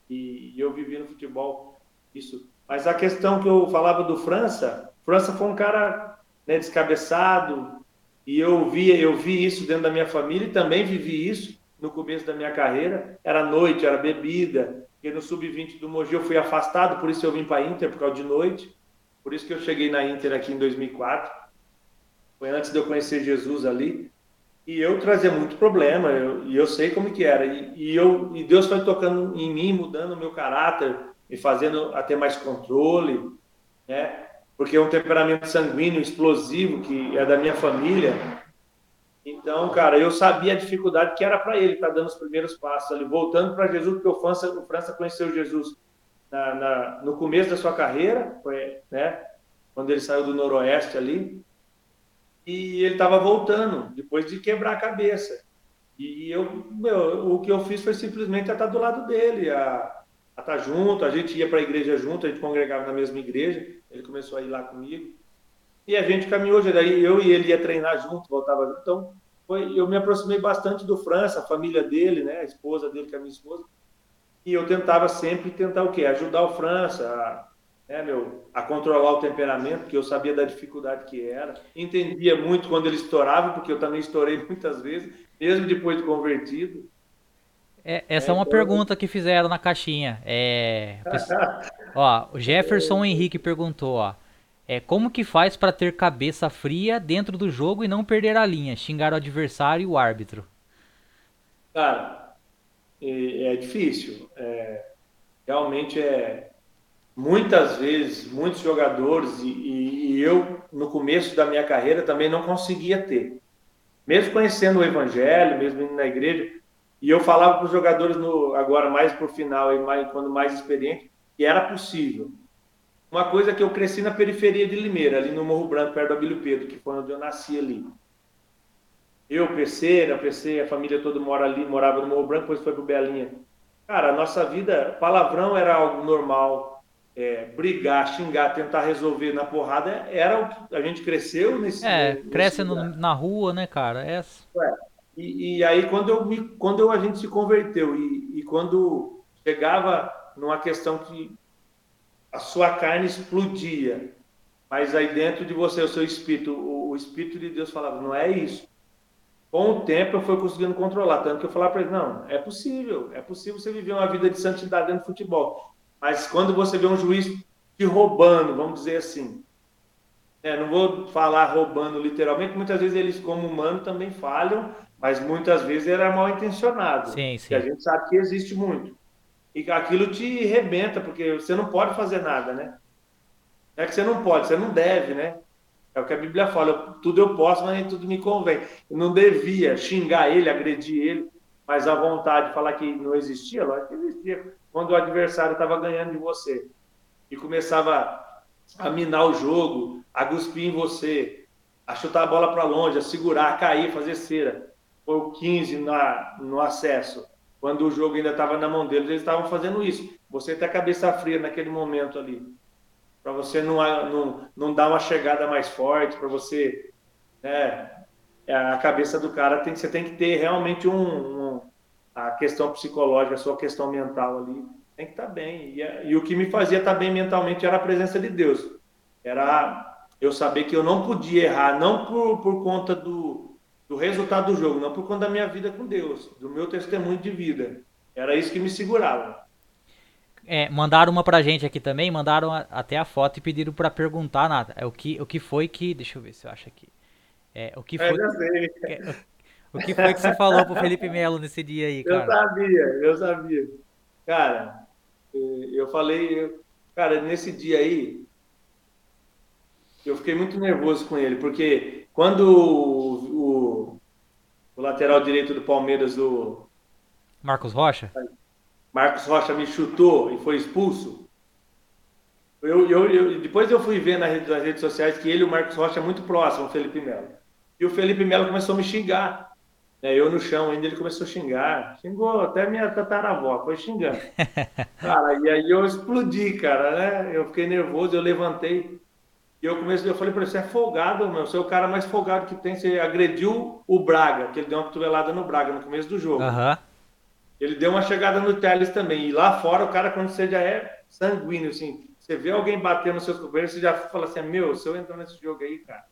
E, e eu vivi no futebol isso. Mas a questão que eu falava do França, França foi um cara né, descabeçado, e eu vi, eu vi isso dentro da minha família e também vivi isso no começo da minha carreira. Era noite, era bebida. E no sub-20 do Mogi eu fui afastado, por isso eu vim para a Inter por causa de noite. Por isso que eu cheguei na Inter aqui em 2004. Foi antes de eu conhecer Jesus ali. E eu trazia muito problema, eu, e eu sei como que era. E, e, eu, e Deus foi tocando em mim, mudando o meu caráter, me fazendo até mais controle, né? Porque é um temperamento sanguíneo, explosivo, que é da minha família. Então, cara, eu sabia a dificuldade que era para ele estar tá dando os primeiros passos ali, voltando para Jesus, porque o França, o França conheceu Jesus na, na, no começo da sua carreira, foi, né? Quando ele saiu do Noroeste ali, e ele estava voltando, depois de quebrar a cabeça. E eu, meu, o que eu fiz foi simplesmente estar do lado dele, a, a estar junto, a gente ia para a igreja junto, a gente congregava na mesma igreja, ele começou a ir lá comigo. E a gente caminhou, daí eu e ele ia treinar junto, voltava junto. Então, foi, eu me aproximei bastante do França, a família dele, né, a esposa dele, que é a minha esposa. E eu tentava sempre tentar o quê? Ajudar o França a né, meu, a controlar o temperamento, porque eu sabia da dificuldade que era. Entendia muito quando ele estourava, porque eu também estourei muitas vezes, mesmo depois de convertido. É, essa é, uma então... pergunta que fizeram na caixinha. É, ó, o Jefferson Henrique perguntou, ó, é, como que faz para ter cabeça fria dentro do jogo e não perder a linha, xingar o adversário e o árbitro? Cara, é, é difícil. É, realmente é, muitas vezes, muitos jogadores, e, e, eu, no começo da minha carreira, também não conseguia ter. Mesmo conhecendo o Evangelho, mesmo indo na igreja, e eu falava para os jogadores, no, agora mais por final e mais, quando mais experiente, que era possível. Uma coisa que eu cresci na periferia de Limeira, ali no Morro Branco, perto do Abílio Pedro, que foi onde eu nasci ali. Eu, PC, na PC, a família toda mora ali, morava no Morro Branco, depois foi para o Belinha. Cara, a nossa vida, palavrão era algo normal, é, brigar, xingar, tentar resolver na porrada, era o que a gente cresceu nesse. É, nesse cresce no, na rua, né, cara? É. é. E, e, aí quando eu me, quando eu, a gente se converteu e, e quando chegava numa questão que a sua carne explodia, mas aí dentro de você, o seu espírito, o, o espírito de Deus falava, não é isso. Com o tempo eu fui conseguindo controlar, tanto que eu falava para ele, não, é possível, é possível você viver uma vida de santidade dentro do futebol. Mas quando você vê um juiz te roubando, vamos dizer assim, é, não vou falar roubando literalmente, muitas vezes eles, como humano, também falham, mas muitas vezes era mal intencionado. Sim, sim. Que a gente sabe que existe muito. E aquilo te rebenta, porque você não pode fazer nada, né? É que você não pode, você não deve, né? É o que a Bíblia fala, tudo eu posso, mas nem tudo me convém. Eu não devia xingar ele, agredir ele, mas a vontade de falar que não existia, lógico que existia quando o adversário estava ganhando de você e começava a minar o jogo, a cuspir em você, a chutar a bola para longe, a segurar, a cair, fazer cera. Foi o 15 na, no acesso. Quando o jogo ainda estava na mão deles, eles estavam fazendo isso. Você tem a cabeça fria naquele momento ali. Para você não, não, não dar uma chegada mais forte, para você. Né, a cabeça do cara tem você tem que ter realmente um, um a questão psicológica, a sua questão mental ali, tem que estar tá bem. E, e, o que me fazia estar tá bem mentalmente era a presença de Deus. Era eu saber que eu não podia errar, não por, por conta do, do resultado do jogo, não por conta da minha vida com Deus, do meu testemunho de vida. Era isso que me segurava. É, mandaram uma pra gente aqui também, mandaram a, até a foto e pediram para perguntar nada. É o que, o que foi que. Deixa eu ver se eu acho aqui. É, o que é, foi. É, o que foi que você falou pro Felipe Melo nesse dia aí, cara? Eu sabia, eu sabia. Cara, eu falei, cara, nesse dia aí, eu fiquei muito nervoso com ele, porque quando o, o, o lateral direito do Palmeiras, o Marcos Rocha, Marcos Rocha me chutou e foi expulso. Eu, eu, eu, depois eu fui ver nas redes, nas redes sociais que ele e o Marcos Rocha é muito próximo ao Felipe Melo. E o Felipe Melo começou a me xingar. É, eu no chão ainda, ele começou a xingar. Xingou até minha tataravó, foi xingando. Cara, e aí eu explodi, cara, né? Eu fiquei nervoso, eu levantei. E eu comecei, eu falei para ele, você é folgado, meu, você é o cara mais folgado que tem, você agrediu o Braga, que ele deu uma cotovelada no Braga no começo do jogo. Uhum. Ele deu uma chegada no Teles também. E lá fora, o cara, quando você já é sanguíneo, assim, você vê alguém bater nos seus companheiros, você já fala assim, meu, se eu entrar nesse jogo aí, cara.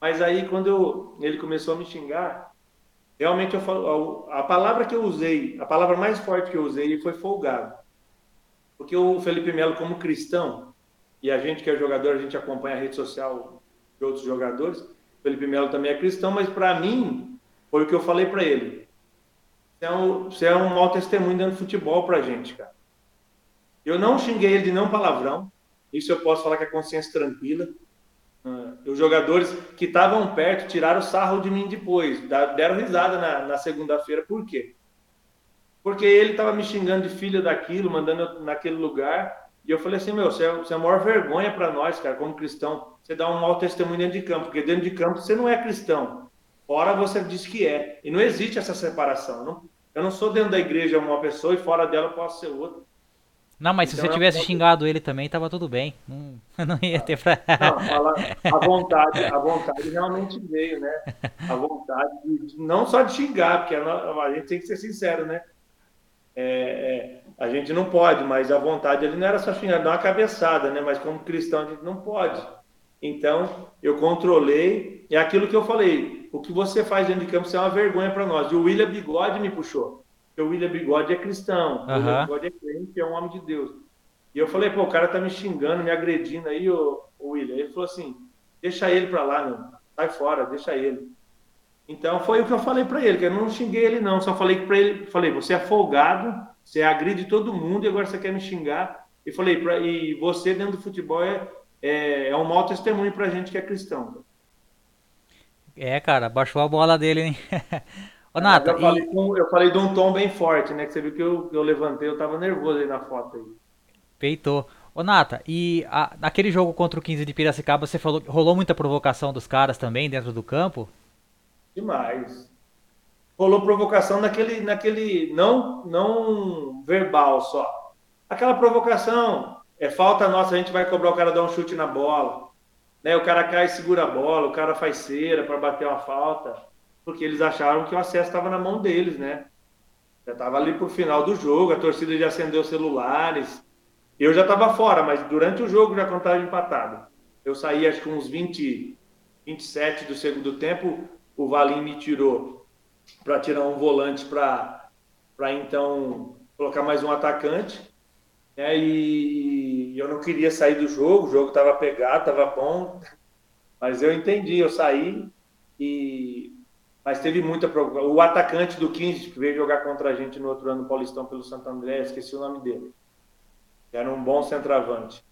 Mas aí, quando eu, ele começou a me xingar, realmente eu falo, a palavra que eu usei, a palavra mais forte que eu usei foi folgado. Porque o Felipe Melo, como cristão, e a gente que é jogador, a gente acompanha a rede social de outros jogadores, Felipe Melo também é cristão, mas para mim, foi o que eu falei para ele. Você é, um, você é um mau testemunho dando futebol pra gente, cara. Eu não xinguei ele de não palavrão, isso eu posso falar com a consciência tranquila. Uh, os jogadores que estavam perto tiraram sarro de mim depois, deram risada na, na segunda-feira. Por quê? Porque ele estava me xingando de filha daquilo, mandando naquele lugar. E eu falei assim: meu, você é, você é a maior vergonha para nós, cara, como cristão. Você dá um mau testemunho dentro de campo, porque dentro de campo você não é cristão. Fora você diz que é. E não existe essa separação. Não, eu não sou dentro da igreja uma pessoa e fora dela eu posso ser outra. Não, mas então, se você tivesse posso... xingado ele também, tava tudo bem. Não, não ia ter pra. Não, a vontade, a vontade realmente veio, né? A vontade, de, não só de xingar, porque a, a, gente tem que ser sincero, né? É, é, a gente não pode, mas a vontade ele não era só xingar, dar uma cabeçada, né? Mas como cristão a gente não pode. Então, eu controlei, é aquilo que eu falei, o que você faz dentro de campo é uma vergonha para nós. E o William Bigode me puxou, porque o William Bigode é cristão, uhum. o William Bigode é crente, é um homem de Deus. E eu falei, pô, o cara tá me xingando, me agredindo aí, o, o William. Ele falou assim, deixa ele para lá, meu, sai fora, deixa ele. Então foi o que eu falei para ele, que eu não xinguei ele não, só falei para ele, falei, você é folgado, você agride todo mundo e agora você quer me xingar. E falei, pra, e você dentro do futebol é é, é um mau testemunho pra gente que é cristão. É, cara, baixou a bola dele, hein? Ô, Nata, eu, e... falei, eu, falei, de um tom bem forte, né? Que você viu que eu, eu levantei, eu tava nervoso aí na foto aí. Peitou. Ô, Nata, e a, naquele jogo contra o 15 de Piracicaba, você falou que rolou muita provocação dos caras também dentro do campo? Demais. Rolou provocação naquele, naquele não, não verbal só. Aquela provocação, é falta nossa, a gente vai cobrar o cara dar um chute na bola. Né? O cara cai e segura a bola, o cara faz cera para bater uma falta, porque eles acharam que o acesso estava na mão deles, né? Já estava ali pro final do jogo, a torcida já acendeu celulares. Eu já estava fora, mas durante o jogo já contava empatado. Eu saí acho que uns 20, 27 do segundo tempo, o Valim me tirou para tirar um volante para então colocar mais um atacante. Né? E eu não queria sair do jogo, o jogo estava pegado, estava bom, mas eu entendi, eu saí e mas teve muita o atacante do 15 que veio jogar contra a gente no outro ano no Paulistão pelo Santo André, esqueci o nome dele. Era um bom centroavante.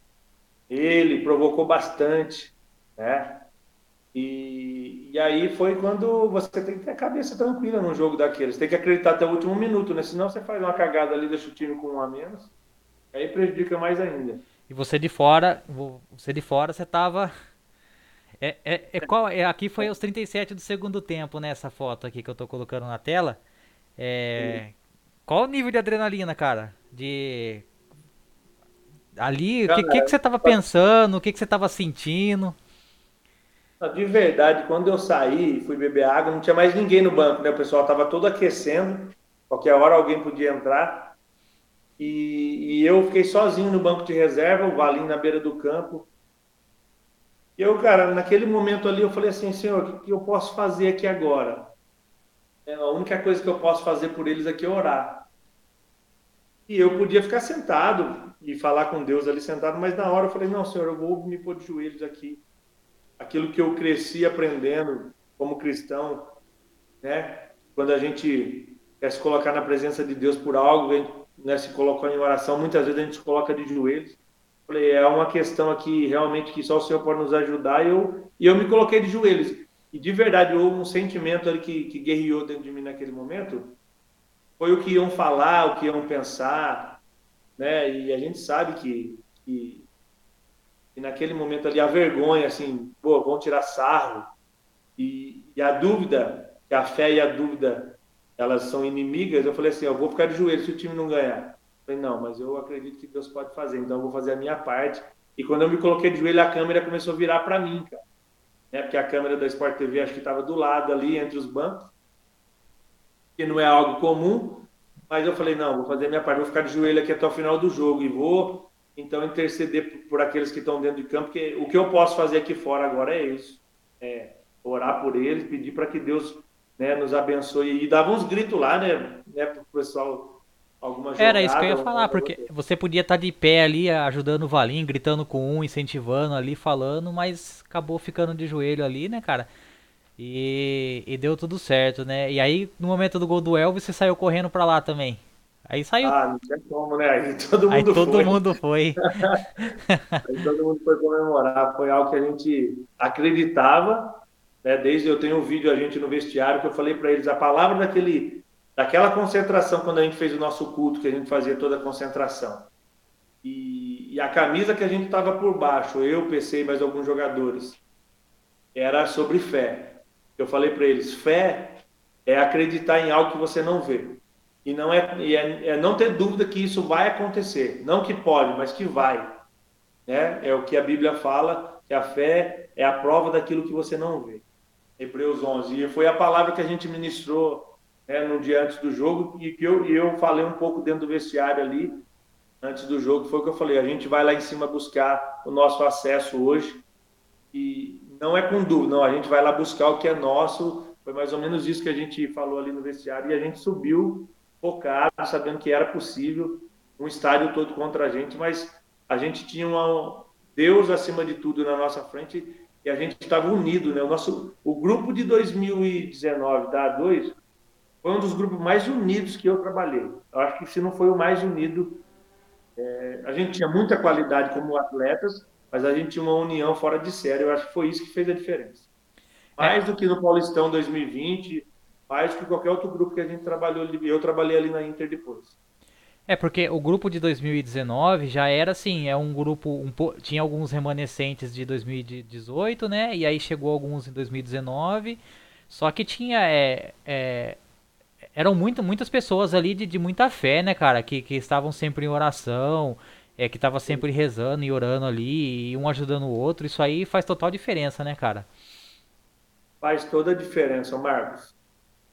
Ele provocou bastante, né? E, e aí foi quando você tem que ter a cabeça tranquila num jogo daqueles. Tem que acreditar até o último minuto, né? Senão você faz uma cagada ali, deixa o time com um a menos. Aí prejudica mais ainda. E você de fora, você de fora, você tava. É, é, é qual, é, aqui foi os 37 do segundo tempo, né? Essa foto aqui que eu tô colocando na tela. É, qual o nível de adrenalina, cara? De. Ali, o que, que, que, você tava pensando? O que, que você tava sentindo? De verdade, quando eu saí fui beber água, não tinha mais ninguém no banco, né? O pessoal tava todo aquecendo, qualquer hora alguém podia entrar. E, e, eu fiquei sozinho no banco de reserva, o Valim na beira do campo. E eu, cara, naquele momento ali, eu falei assim, senhor, o que eu posso fazer aqui agora? É, a única coisa que eu posso fazer por eles aqui é orar. E eu podia ficar sentado e falar com Deus ali sentado, mas na hora eu falei, não, senhor, eu vou me pôr de joelhos aqui. Aquilo que eu cresci aprendendo como cristão, né? Quando a gente quer se colocar na presença de Deus por algo, a gente né, se colocou em oração, muitas vezes a gente se coloca de joelhos. Falei, é uma questão aqui realmente que só o Senhor pode nos ajudar. E eu, e eu me coloquei de joelhos. E de verdade, houve um sentimento ali que, que guerreou dentro de mim naquele momento. Foi o que iam falar, o que iam pensar. Né? E a gente sabe que, que, que naquele momento ali a vergonha, assim, pô, vão tirar sarro. E, e a dúvida, que a fé e a dúvida elas são inimigas, eu falei assim, eu vou ficar de joelho se o time não ganhar. Eu falei, não, mas eu acredito que Deus pode fazer, então eu vou fazer a minha parte E quando eu me coloquei de joelho, a câmera começou a virar para mim, cara. Né? Porque a câmera da Sport TV acho que estava do lado ali, entre os bancos. Que não é algo comum. Mas eu falei, não, vou fazer minha parte, vou ficar de joelho aqui até o final do jogo e vou, então, interceder por, por aqueles que estão dentro de campo, porque o que eu posso fazer aqui fora agora é isso. É orar por eles, pedir para que Deus né, nos abençoe. E dava uns gritos lá, né, né para o pessoal alguma jogada, Era isso que eu ia falar, porque você podia estar tá de pé ali ajudando o Valim, gritando com um, incentivando ali, falando, mas acabou ficando de joelho ali, né, cara? E, e deu tudo certo, né? E aí, no momento do gol do Elvis, você saiu correndo para lá também. Aí saiu. Ah, não tinha como, né? Aí todo mundo aí todo foi. Mundo foi. aí todo mundo foi comemorar. Foi algo que a gente acreditava. Né? Desde eu tenho um vídeo a gente no vestiário que eu falei para eles a palavra daquele daquela concentração, quando a gente fez o nosso culto, que a gente fazia toda a concentração. E, e a camisa que a gente estava por baixo, eu, PC e mais alguns jogadores, era sobre fé. Eu falei para eles: fé é acreditar em algo que você não vê. E não é, e é, é, não ter dúvida que isso vai acontecer. Não que pode, mas que vai. Né? É o que a Bíblia fala, que a fé é a prova daquilo que você não vê. Hebreus 11. E foi a palavra que a gente ministrou né, no dia antes do jogo e que eu, eu falei um pouco dentro do vestiário ali, antes do jogo, foi o que eu falei, a gente vai lá em cima buscar o nosso acesso hoje e não é com dúvida, não, a gente vai lá buscar o que é nosso, foi mais ou menos isso que a gente falou ali no vestiário e a gente subiu focado, sabendo que era possível um estádio todo contra a gente, mas a gente tinha uma, Deus acima de tudo na nossa frente e a gente estava unido, né? O nosso o grupo de 2019 da A2 foi um dos grupos mais unidos que eu trabalhei. Eu acho que se não foi o mais unido, é, a gente tinha muita qualidade como atletas, mas a gente tinha uma união fora de série. Eu acho que foi isso que fez a diferença. Mais é. do que no Paulistão 2020, mais que qualquer outro grupo que a gente trabalhou. Eu trabalhei ali na Inter depois. É, porque o grupo de 2019 já era assim, é um grupo, um, tinha alguns remanescentes de 2018, né? E aí chegou alguns em 2019. Só que tinha é, é, eram muito, muitas pessoas ali de, de muita fé, né, cara? Que, que estavam sempre em oração, é, que estavam sempre rezando e orando ali, e um ajudando o outro. Isso aí faz total diferença, né, cara? Faz toda a diferença, Marcos.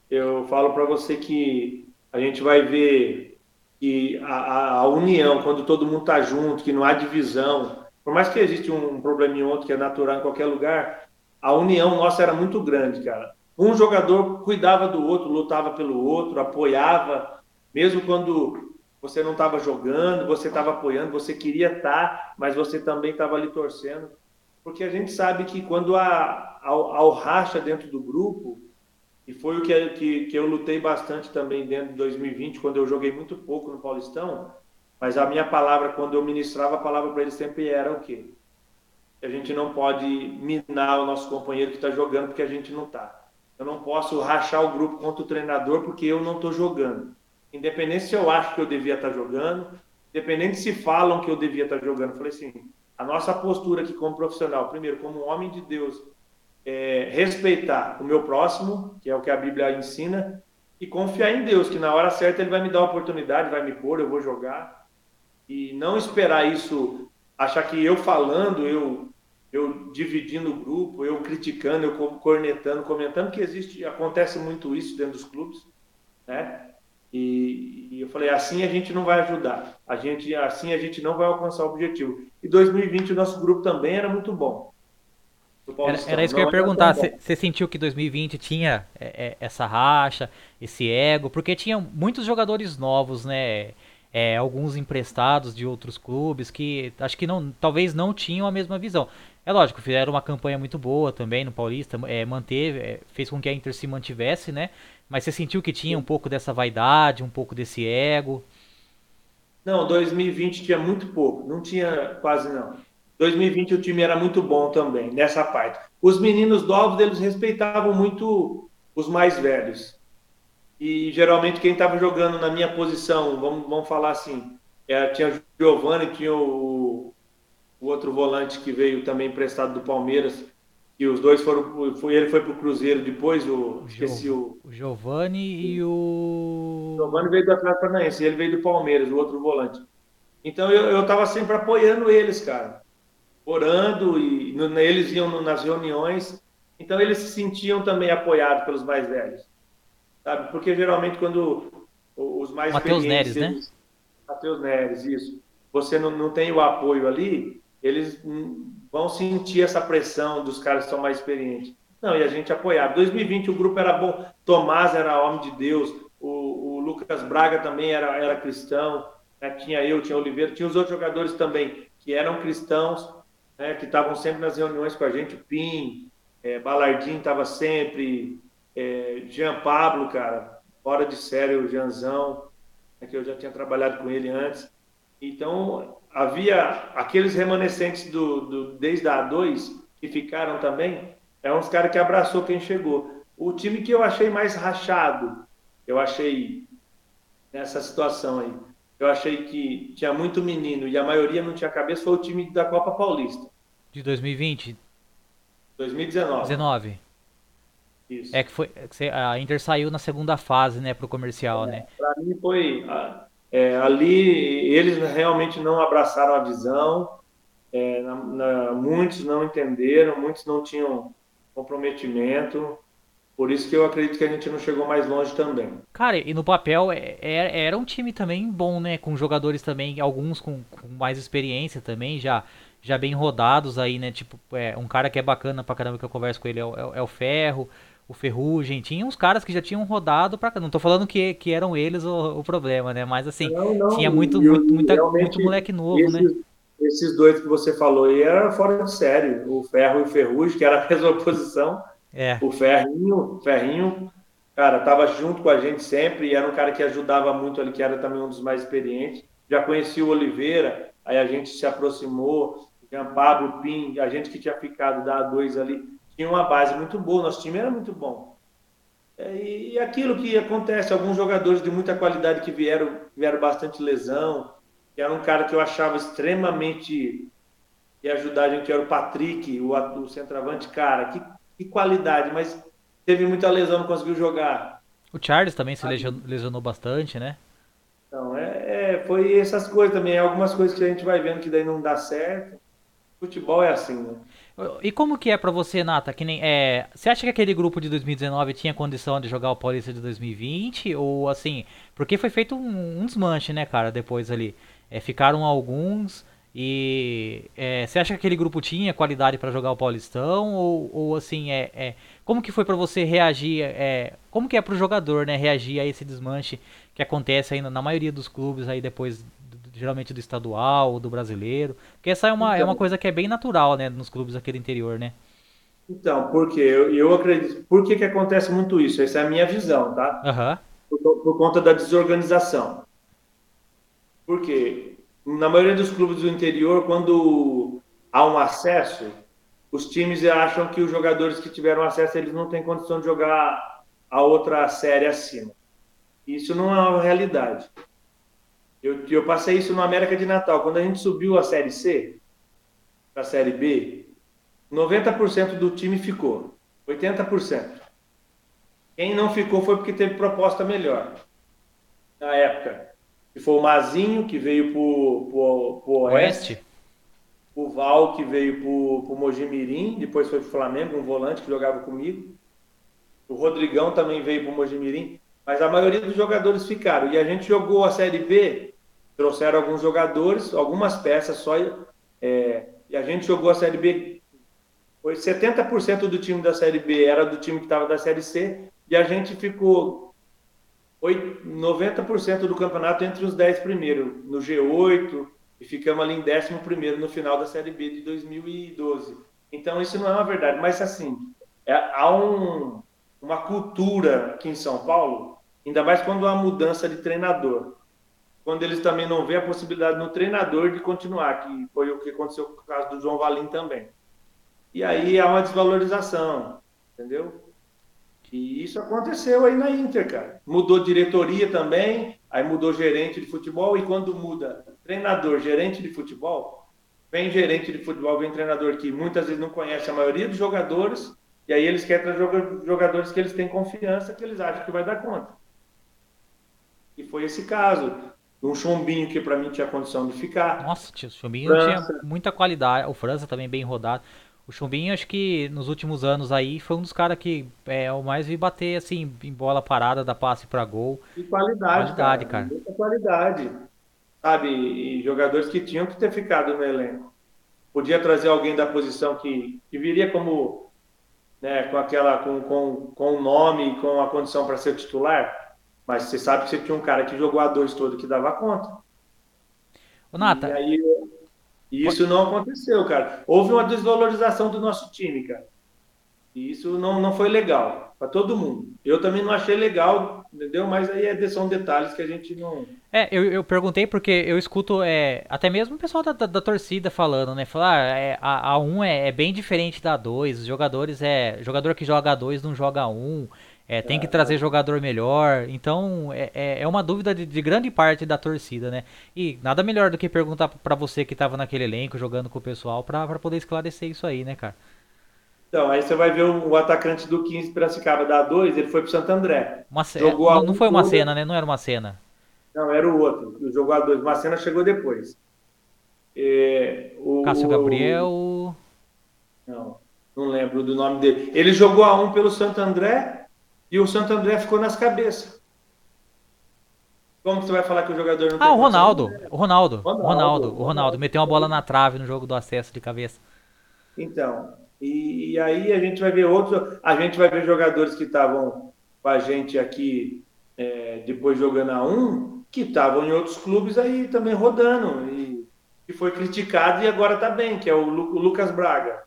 Eu falo para você que a gente vai ver que a, a, união, quando todo mundo tá junto, que não há divisão, por mais que exista um, probleminha ou outro que é natural em qualquer lugar, a união nossa era muito grande, cara. Um jogador cuidava do outro, lutava pelo outro, apoiava, mesmo quando você não estava jogando, você estava apoiando, você queria estar, tá, mas você também estava ali torcendo. Porque a gente sabe que quando há, há, há o racha dentro do grupo, e foi o que, que, que eu lutei bastante também dentro de 2020, quando eu joguei muito pouco no Paulistão, mas a minha palavra, quando eu ministrava a palavra para eles sempre era o quê? A gente não pode minar o nosso companheiro que está jogando porque a gente não está. Eu não posso rachar o grupo contra o treinador porque eu não estou jogando. Independente se eu acho que eu devia estar tá jogando, independente se falam que eu devia estar tá jogando. Eu falei assim, a nossa postura aqui como profissional, primeiro, como homem de Deus, é respeitar o meu próximo, que é o que a Bíblia ensina, e confiar em Deus, que na hora certa ele vai me dar a oportunidade, vai me pôr, eu vou jogar. E não esperar isso, achar que eu falando, eu eu dividindo o grupo, eu criticando, eu cornetando, comentando, que existe, acontece muito isso dentro dos clubes, né? E, e, eu falei, assim a gente não vai ajudar, a gente, assim a gente não vai alcançar o objetivo. E 2020 o nosso grupo também era muito bom. Era, era, isso que eu ia perguntar. Você sentiu que 2020 tinha é, é, essa racha, esse ego? Porque tinha muitos jogadores novos, né? É, alguns emprestados de outros clubes que acho que não, talvez não tinham a mesma visão. É lógico, fizeram uma campanha muito boa também no Paulista, é, manteve, é, fez com que a Inter se mantivesse, né? Mas você sentiu que tinha um pouco dessa vaidade, um pouco desse ego? Não, 2020 tinha muito pouco, não tinha quase não. 2020 o time era muito bom também, nessa parte. Os meninos novos, eles respeitavam muito os mais velhos. E geralmente quem estava jogando na minha posição, vamos, vamos falar assim, é, tinha o Giovanni, tinha o, o outro volante que veio também emprestado do Palmeiras, e os dois foram, foi, ele foi para o Cruzeiro depois, o, o esqueci o... O Giovani e o... O Giovani veio do Atlético Paranaense, ele veio do Palmeiras, o outro volante. Então eu estava sempre apoiando eles, cara. Orando e no, eles iam nas reuniões, então eles se sentiam também apoiados pelos mais velhos, sabe? Porque geralmente quando os mais Mateus Neres, né? Mateus Neres, isso. Você não, não tem o apoio ali, eles vão sentir essa pressão dos caras que são mais experientes. Não, e a gente apoiava. 2020 o grupo era bom, Tomás era homem de Deus, o, o Lucas Braga também era, era cristão, né? tinha eu, tinha Oliveira, tinha os outros jogadores também que eram cristãos, né? que estavam sempre nas reuniões com a gente, o Pim, é, estava sempre, é, Jean Pablo, cara, fora de série, o Jeanzão, né? que eu já tinha trabalhado com ele antes. Então, havia aqueles remanescentes do, do desde a A2 que ficaram também, é uns caras que abraçou quem chegou. O time que eu achei mais rachado, eu achei nessa situação aí, eu achei que tinha muito menino e a maioria não tinha cabeça, foi o time da Copa Paulista. De 2020? 2019. 19. Isso. É que foi a Inter saiu na segunda fase, né, pro comercial, é, né? Para mim foi é, ali eles realmente não abraçaram a visão, é, na, na, muitos não entenderam, muitos não tinham comprometimento. Por isso que eu acredito que a gente não chegou mais longe também. Cara, e no papel é, é, era um time também bom, né? Com jogadores também, alguns com, com, mais experiência também, já, já bem rodados aí, né? Tipo, é, um cara que é bacana pra caramba que eu converso com ele é o, é, é o Ferro, o Ferrugem. Tinha uns caras que já tinham rodado pra Não tô falando que, que eram eles o, o problema, né? Mas assim, não, não, tinha muito, muito, muita, muito moleque novo, esses, né? Esses dois que você falou aí eram fora de série. O Ferro e o Ferrugem, que era a mesma posição é. O Ferrinho, Ferrinho, cara, tava junto com a gente sempre e era um cara que ajudava muito ali, que era também um dos mais experientes. Já conheci o Oliveira, aí a gente se aproximou, Jean Pablo, Pim, a gente que tinha ficado da A2 ali, tinha uma base muito boa, nosso time era muito bom. É, e aquilo que acontece, alguns jogadores de muita qualidade que vieram, vieram bastante lesão, que era um cara que eu achava extremamente ia ajudar a gente, era o Patrick, o, o centroavante, cara, que que qualidade, mas teve muita lesão, não conseguiu jogar. O Charles também se lesionou, lesionou bastante, né? Então, é, é, foi essas coisas também, algumas coisas que a gente vai vendo que daí não dá certo. Futebol é assim, né? E como que é para você, Nata? Que nem, é, você acha que aquele grupo de 2019 tinha condição de jogar o Paulista de 2020? Ou assim, porque foi feito um, um desmanche, né, cara, depois ali. É, ficaram alguns, e é, você acha que aquele grupo tinha qualidade para jogar o Paulistão ou, ou assim é, é, como que foi para você reagir? É, como que é para o jogador, né, reagir a esse desmanche que acontece ainda na maioria dos clubes aí depois geralmente do estadual ou do brasileiro? Porque essa é uma, então, é uma então coisa que é bem natural, né, nos clubes aqui do interior, né? Então, porque eu, eu acredito, por que que acontece muito isso? Essa é a minha visão, tá? Uhum. Por, por conta da desorganização. Por quê? Na maioria dos clubes do interior, quando há um acesso, os times acham que os jogadores que tiveram acesso eles não têm condição de jogar a outra série acima. Isso não é uma realidade. Eu, eu passei isso no América de Natal. Quando a gente subiu a Série C para a Série B, 90% do time ficou. 80%. Quem não ficou foi porque teve proposta melhor. Na época que foi o Mazinho, que veio para o Oeste. Oeste. O Val, que veio para o Mojimirim, depois foi para o Flamengo, um volante que jogava comigo. O Rodrigão também veio para o Mojimirim. Mas a maioria dos jogadores ficaram. E a gente jogou a Série B, trouxeram alguns jogadores, algumas peças só. É, e a gente jogou a Série B. Foi 70% do time da Série B era do time que estava da Série C. E a gente ficou foi 90% do campeonato entre os 10 primeiros, no G8, e ficamos ali em 11 primeiro no final da Série B de 2012. Então, isso não é uma verdade, mas assim, é, há um, uma cultura aqui em São Paulo, ainda mais quando há mudança de treinador. Quando eles também não vê a possibilidade no treinador de continuar, que foi o que aconteceu com o caso do João Valim também. E aí há uma desvalorização, entendeu? E isso aconteceu aí na Inter, cara. Mudou diretoria também, aí mudou gerente de futebol, e quando muda treinador, gerente de futebol, vem gerente de futebol, vem treinador que muitas vezes não conhece a maioria dos jogadores, e aí eles querem trazer jogadores que eles têm confiança, que eles acham que vai dar conta. E foi esse caso. um Chumbinho que para mim tinha condição de ficar. Nossa, o Chumbinho França. tinha muita qualidade. O França também bem rodado. O Chumbinho, acho que nos últimos anos aí foi um dos caras que é, eu mais vi bater assim em bola parada, da passe para gol. E qualidade, qualidade cara. cara. Muita qualidade. Sabe? E jogadores que tinham que ter ficado no elenco. Podia trazer alguém da posição que, que viria como né, com aquela com, com, com o nome, com a condição para ser titular. Mas você sabe que você tinha um cara que jogou a dois todo que dava conta. O Nata. E aí e isso não aconteceu, cara. Houve uma desvalorização do nosso time, cara. E isso não, não foi legal para todo mundo. Eu também não achei legal, entendeu? Mas aí é, são detalhes que a gente não. É, eu, eu perguntei porque eu escuto é, até mesmo o pessoal da, da, da torcida falando, né? Falar, ah, é, a, a 1 é, é, bem diferente da 2. Os jogadores é. Jogador que joga a 2 não joga a 1. É, tem que trazer jogador melhor. Então, é, é, é uma dúvida de, de, grande parte da torcida, né? E nada melhor do que perguntar para você que estava naquele elenco, jogando com o pessoal, para poder esclarecer isso aí, né, cara? Então, aí você vai ver o, o atacante do 15 Piracicaba da 2, ele foi pro Santo André. Uma Jogou não, não foi uma cena, né? Não era uma cena. Não, era o outro. O jogou a 2. Uma cena chegou depois. É, o, Cássio Gabriel. Não, não lembro do nome dele. Ele jogou a 1 um pelo Santo André e o Santo André ficou nas cabeças. Como você vai falar que o jogador não Ah, o Ronaldo. O Ronaldo. Ronaldo. Ronaldo. O Ronaldo meteu uma bola na trave no jogo do acesso de cabeça. Então, e, e aí a gente vai ver outros. A gente vai ver jogadores que estavam com a gente aqui é, depois jogando a um, que estavam em outros clubes aí também rodando. E que foi criticado e agora está bem, que é o, Lu, o Lucas Braga.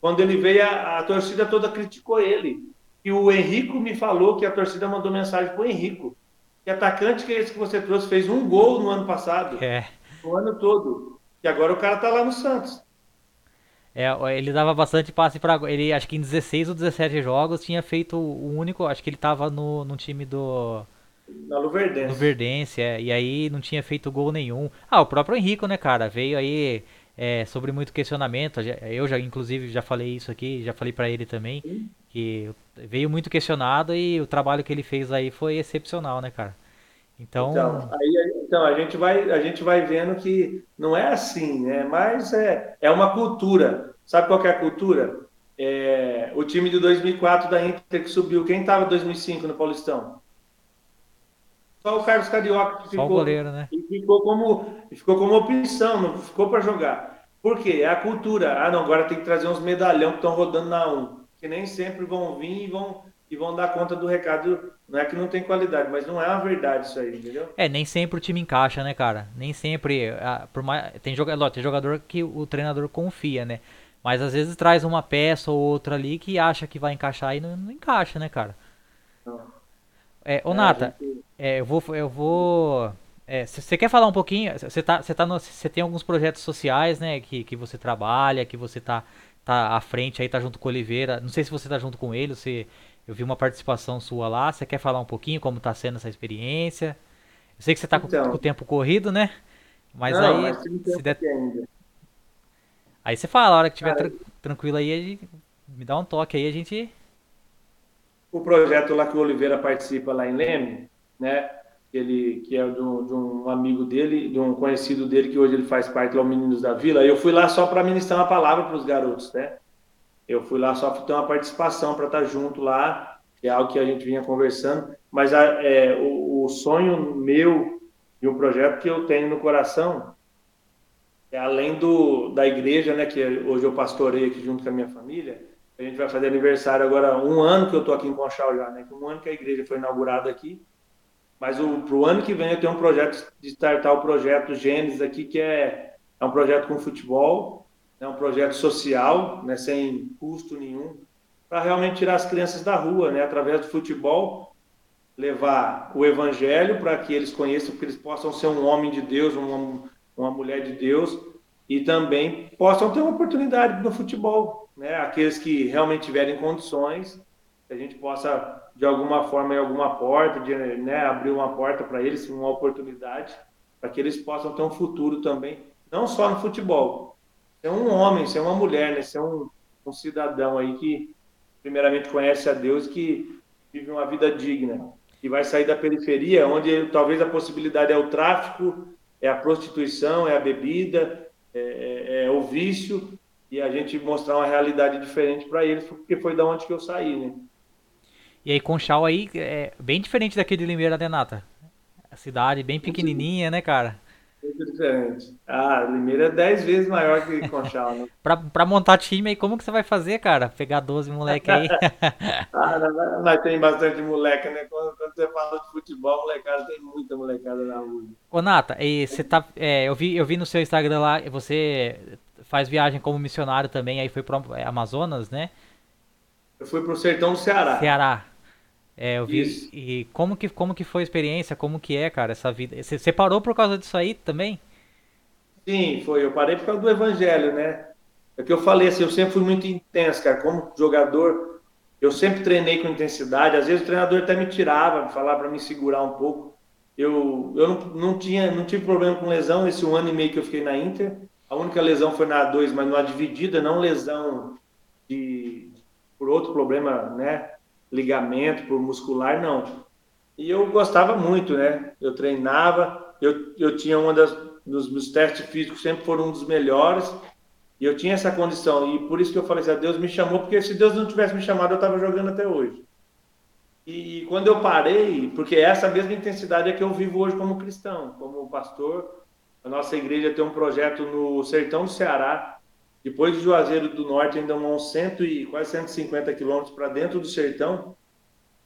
Quando ele veio, a, a torcida toda criticou ele. E o Henrico me falou que a torcida mandou mensagem para o Henrico. Que atacante que é esse que você trouxe fez um gol no ano passado. É. No ano todo. E agora o cara tá lá no Santos. É, ele dava bastante passe para ele, acho que em 16 ou 17 jogos tinha feito o único, acho que ele tava no, no time do na Luverdense. Luverdense, é, e aí não tinha feito gol nenhum. Ah, o próprio Henrico, né, cara, veio aí é, sobre muito questionamento. Eu já, inclusive, já falei isso aqui, já falei para ele também, que veio muito questionado e o trabalho que ele fez aí foi excepcional, né, cara? Então, então, aí, então a gente vai a gente vai vendo que não é assim, né? Mas é, é uma cultura. Sabe qual é a cultura? É, o time de 2004 da Inter que subiu, quem estava em 2005 no Paulistão? Só o Carlos Carioca que ficou, Só o goleiro, né? Ficou como ficou como opção, não ficou para jogar. Por quê? É a cultura. Ah, não, agora tem que trazer uns medalhão que estão rodando na 1 que nem sempre vão vir e vão, e vão dar conta do recado. Não é que não tem qualidade, mas não é uma verdade isso aí, entendeu? É, nem sempre o time encaixa, né, cara? Nem sempre. Ah, por mais, tem, jogador, tem jogador que o treinador confia, né? Mas às vezes traz uma peça ou outra ali que acha que vai encaixar e não, não encaixa, né, cara? Não. É, ô é, Nata, gente... é, eu vou. Eu vou você é, quer falar um pouquinho? Você tá, tá tem alguns projetos sociais, né? Que, que você trabalha, que você tá tá à frente aí, tá junto com o Oliveira. Não sei se você tá junto com ele, você eu vi uma participação sua lá. Você quer falar um pouquinho como tá sendo essa experiência? Eu sei que você tá então, com, com, o tempo corrido, né? Mas não, aí mas se der... Aí você fala, a hora que tiver Cara, tra tranquilo aí, me dá um toque aí, a gente o projeto lá que o Oliveira participa lá em Leme, né? Ele que é de um, de um, amigo dele, de um conhecido dele, que hoje ele faz parte lá, o Meninos da Vila. Eu fui lá só para ministrar uma palavra para os garotos, né? Eu fui lá só para ter uma participação, para estar tá junto lá, que é algo que a gente vinha conversando. Mas a, é, o, o, sonho meu e o projeto que eu tenho no coração é além do, da igreja, né? Que hoje eu pastorei aqui junto com a minha família. A gente vai fazer aniversário agora, um ano que eu estou aqui em Conchal já, né? Um ano que a igreja foi inaugurada aqui. Mas para o ano que vem eu tenho um projeto de startar o projeto Gênesis aqui, que é, é um projeto com futebol, é um projeto social, né, sem custo nenhum, para realmente tirar as crianças da rua, né, através do futebol, levar o evangelho para que eles conheçam, que eles possam ser um homem de Deus, uma, uma mulher de Deus, e também possam ter uma oportunidade no futebol, né, aqueles que realmente tiverem condições, que a gente possa de alguma forma alguma porta, de né, abrir uma porta para eles, uma oportunidade, para que eles possam ter um futuro também, não só no futebol. Ser um homem, ser uma mulher, né, ser um, um cidadão aí que primeiramente conhece a Deus, que vive uma vida digna. que vai sair da periferia, onde talvez a possibilidade é o tráfico, é a prostituição, é a bebida, é, é, é o vício, e a gente mostrar uma realidade diferente para eles, porque foi da onde que eu saí, né? E aí Conchal aí é bem diferente daquele de Limeira, né, Nata? A cidade bem pequenininha, né, cara? Muito diferente. Ah, Limeira é 10 vezes maior que Conchal, né? pra, pra montar time aí, como que você vai fazer, cara? Pegar 12 moleque aí. ah, nós tem bastante moleque, né? Quando, quando, você fala de futebol, molecada, tem muita molecada na rua. Ô, Nata, e você tá. É, eu, vi, eu vi no seu Instagram lá, você faz viagem como missionário também, aí foi pro Amazonas, né? Eu fui pro sertão do Ceará. Ceará. É, eu vi. Isso. E como que, como que foi a experiência? Como que é, cara, essa vida? Você, você parou por causa disso aí também? Sim, foi. Eu parei por causa do evangelho, né? É que eu falei assim, eu sempre fui muito intenso, cara. Como jogador, eu sempre treinei com intensidade. Às vezes o treinador até me tirava, falava para me segurar um pouco. Eu, eu não, não, tinha, não tive problema com lesão esse um ano e meio que eu fiquei na Inter. A única lesão foi na A2, mas numa dividida, não lesão de, por outro problema, né? Ligamento, por muscular, não. E eu gostava muito, né? Eu treinava, eu, eu tinha uma das dos meus testes físicos sempre foram um dos melhores e eu tinha essa condição e por isso que eu falei assim, ah, Deus me chamou porque se Deus não tivesse me chamado eu estava jogando até hoje. E quando eu parei, porque essa mesma intensidade é que eu vivo hoje como cristão, como pastor, a nossa igreja tem um projeto no sertão do Ceará, depois de Juazeiro do Norte, ainda uns 100 e quase 150 quilômetros para dentro do sertão,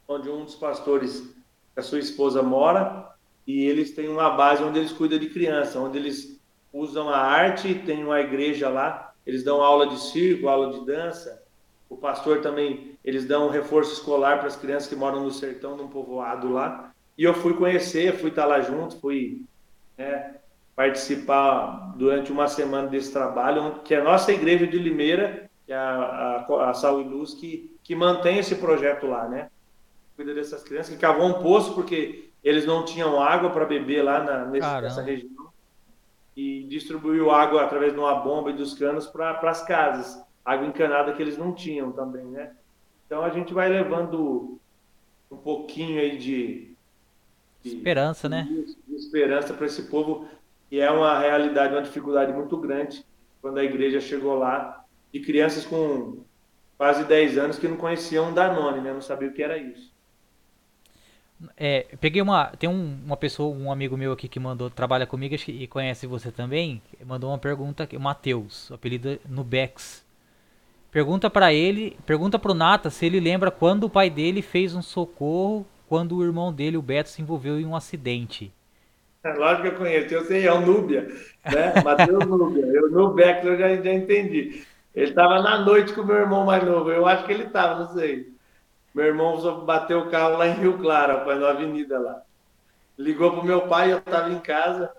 onde um dos pastores, a sua esposa, mora, e eles têm uma base onde eles cuidam de criança, onde eles usam a arte, tem uma igreja lá, eles dão aula de circo, aula de dança. O pastor também, eles dão um reforço escolar para as crianças que moram no sertão, num povoado lá. E eu fui conhecer, fui estar lá junto, fui né, participar durante uma semana desse trabalho, que é a nossa igreja de Limeira, que é a, a, a Sal e Luz, que, que mantém esse projeto lá, né? Cuida dessas crianças, que cavou um poço porque eles não tinham água para beber lá na, nesse, nessa região e distribuiu água através de uma bomba e dos canos para as casas, água encanada que eles não tinham também, né? Então a gente vai levando um pouquinho aí de, de esperança, né? de? De esperança para esse povo e é uma realidade, uma dificuldade muito grande quando a igreja chegou lá, de crianças com quase 10 anos que não conheciam Danone, né? Não sabia o que era isso. É, peguei uma. Tem um, uma pessoa, um amigo meu aqui que mandou, trabalha comigo e conhece você também. Mandou uma pergunta, o Matheus, apelido Nubex. Pergunta para ele, pergunta pro Nata se ele lembra quando o pai dele fez um socorro quando o irmão dele, o Beto, se envolveu em um acidente. Lógico que eu conheço, eu sei, é o Núbia, né? Matheus Núbia. Eu, no Beck eu já, já entendi. Ele estava na noite com o meu irmão mais novo. Eu acho que ele estava, não sei. Meu irmão só bateu o carro lá em Rio Claro, na avenida lá. Ligou pro meu pai, eu estava em casa,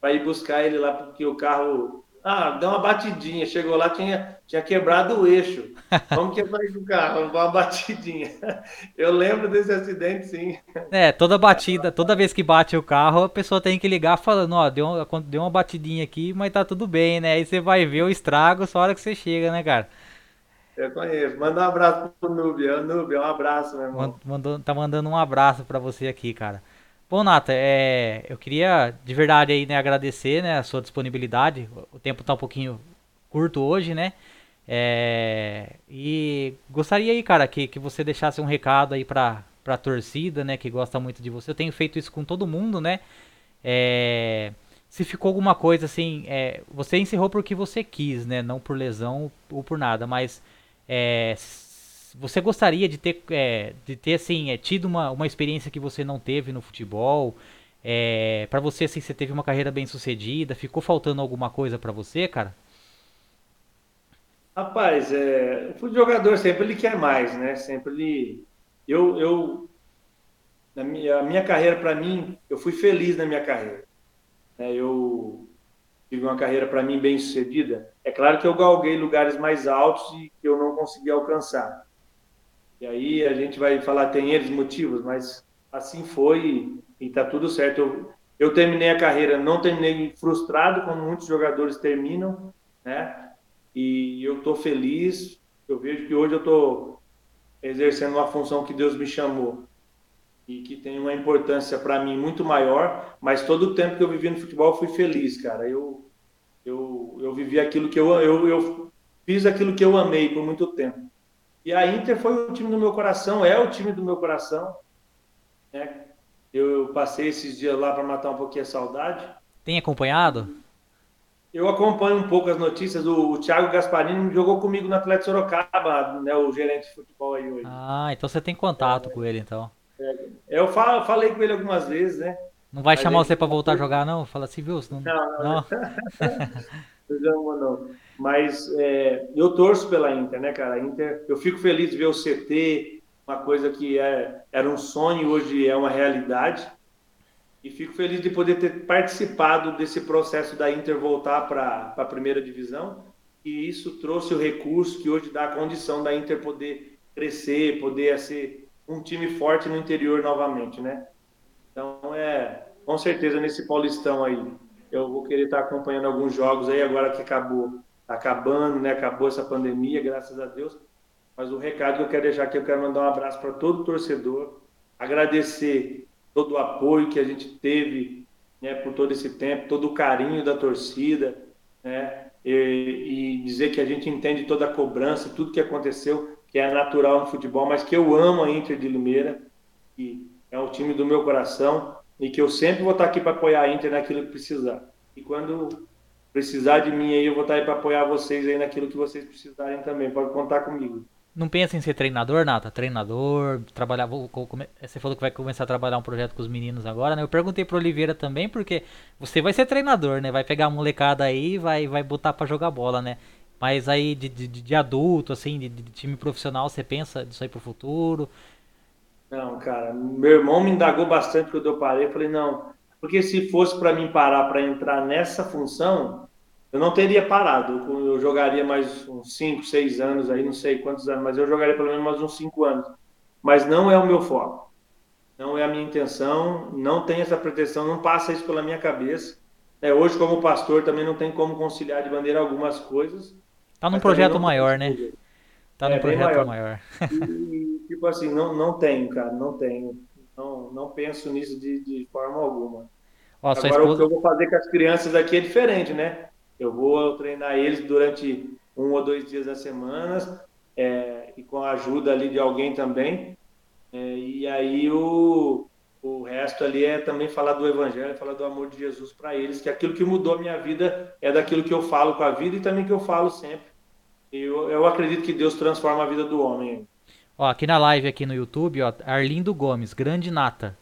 para ir buscar ele lá, porque o carro ah, deu uma batidinha. Chegou lá, tinha, tinha quebrado o eixo. Como que vai o carro? Uma batidinha. Eu lembro desse acidente, sim. É, toda batida, toda vez que bate o carro, a pessoa tem que ligar falando, ó, deu, deu uma batidinha aqui, mas tá tudo bem, né? Aí você vai ver o estrago só a hora que você chega, né, cara? Eu conheço. Manda um abraço pro Nubia. Nubia, um abraço, meu irmão. Mandou, tá mandando um abraço para você aqui, cara. Bom, Nata, é, eu queria de verdade aí, né, agradecer, né, a sua disponibilidade. O tempo tá um pouquinho curto hoje, né? É, e gostaria aí, cara, que, que você deixasse um recado aí pra, pra torcida, né, que gosta muito de você. Eu tenho feito isso com todo mundo, né? É, se ficou alguma coisa assim, é, você encerrou porque você quis, né? Não por lesão ou por nada, mas é, você gostaria de ter, é, de ter assim, é, tido uma, uma experiência que você não teve no futebol? É, para você, assim, você teve uma carreira bem sucedida? Ficou faltando alguma coisa para você, cara? Rapaz, é, o jogador sempre ele quer mais, né? Sempre ele. Eu, eu na minha, a minha carreira, para mim, eu fui feliz na minha carreira. É, eu tive uma carreira, para mim, bem sucedida. É claro que eu galguei lugares mais altos e que eu não consegui alcançar. E aí a gente vai falar, tem eles motivos, mas assim foi e está tudo certo. Eu, eu terminei a carreira, não terminei frustrado, como muitos jogadores terminam, né? E eu estou feliz. Eu vejo que hoje eu estou exercendo uma função que Deus me chamou. e que tem uma importância para mim muito maior, mas todo o tempo que eu vivi no futebol eu fui feliz, cara. Eu, eu, eu vivi aquilo que eu, eu, eu fiz aquilo que eu amei por muito tempo. E a Inter foi o time do meu coração, é o time do meu coração. Né? Eu passei esses dias lá para matar um pouquinho a saudade. Tem acompanhado? Eu acompanho um pouco as notícias. O, o Thiago Gasparini jogou comigo no Atlético Sorocaba, né, o gerente de futebol aí hoje. Ah, então você tem contato é, com ele, então. É, eu falo, falei com ele algumas vezes, né? Não vai Mas chamar você para voltar a jogar, não? Fala assim, viu? Não, não. não. não. Mas é, eu torço pela Inter, né, cara? Inter, eu fico feliz de ver o CT, uma coisa que é, era um sonho hoje é uma realidade. E fico feliz de poder ter participado desse processo da Inter voltar para a primeira divisão. E isso trouxe o recurso que hoje dá a condição da Inter poder crescer, poder ser um time forte no interior novamente, né? Então, é, com certeza nesse Paulistão aí, eu vou querer estar acompanhando alguns jogos aí agora que acabou, tá acabando, né? Acabou essa pandemia, graças a Deus. Mas o recado que eu quero deixar aqui, eu quero mandar um abraço para todo torcedor, agradecer todo o apoio que a gente teve né, por todo esse tempo, todo o carinho da torcida, né? E, e dizer que a gente entende toda a cobrança, tudo que aconteceu, que é natural no futebol, mas que eu amo a Inter de Limeira, que é o time do meu coração e que eu sempre vou estar aqui para apoiar a Inter naquilo que precisar. E quando precisar de mim aí, eu vou estar aí para apoiar vocês aí naquilo que vocês precisarem também. Pode contar comigo. Não pensa em ser treinador, Nata? Treinador, trabalhar. Você falou que vai começar a trabalhar um projeto com os meninos agora, né? Eu perguntei pro Oliveira também, porque você vai ser treinador, né? Vai pegar a molecada aí e vai, vai botar para jogar bola, né? Mas aí de, de, de adulto, assim, de, de, time profissional, você pensa disso aí pro futuro? Não, cara, meu irmão me indagou bastante quando eu parei. Eu falei, não, porque se fosse para mim parar para entrar nessa função, eu não teria parado. Eu jogaria mais uns 5, 6 anos aí, não sei quantos anos, mas eu jogaria pelo menos mais uns 5 anos. Mas não é o meu foco. Não é a minha intenção, não tem essa pretensão, não passa isso pela minha cabeça. É, hoje, como pastor, também não tem como conciliar de maneira algumas coisas. Tá num projeto maior, né? Tá num é, projeto maior. maior. E, tipo assim, não, não tenho, cara, não tenho. Não, não penso nisso de, de forma alguma. Ó, Agora, esposa... o que eu vou fazer com as crianças aqui é diferente, né? Eu vou treinar eles durante um ou dois dias da semana, é, e com a ajuda ali de alguém também. É, e aí o, o resto ali é também falar do evangelho, falar do amor de Jesus para eles, que aquilo que mudou a minha vida é daquilo que eu falo com a vida e também que eu falo sempre. Eu, eu acredito que Deus transforma a vida do homem. Ó, aqui na live aqui no YouTube, ó, Arlindo Gomes, grande nata.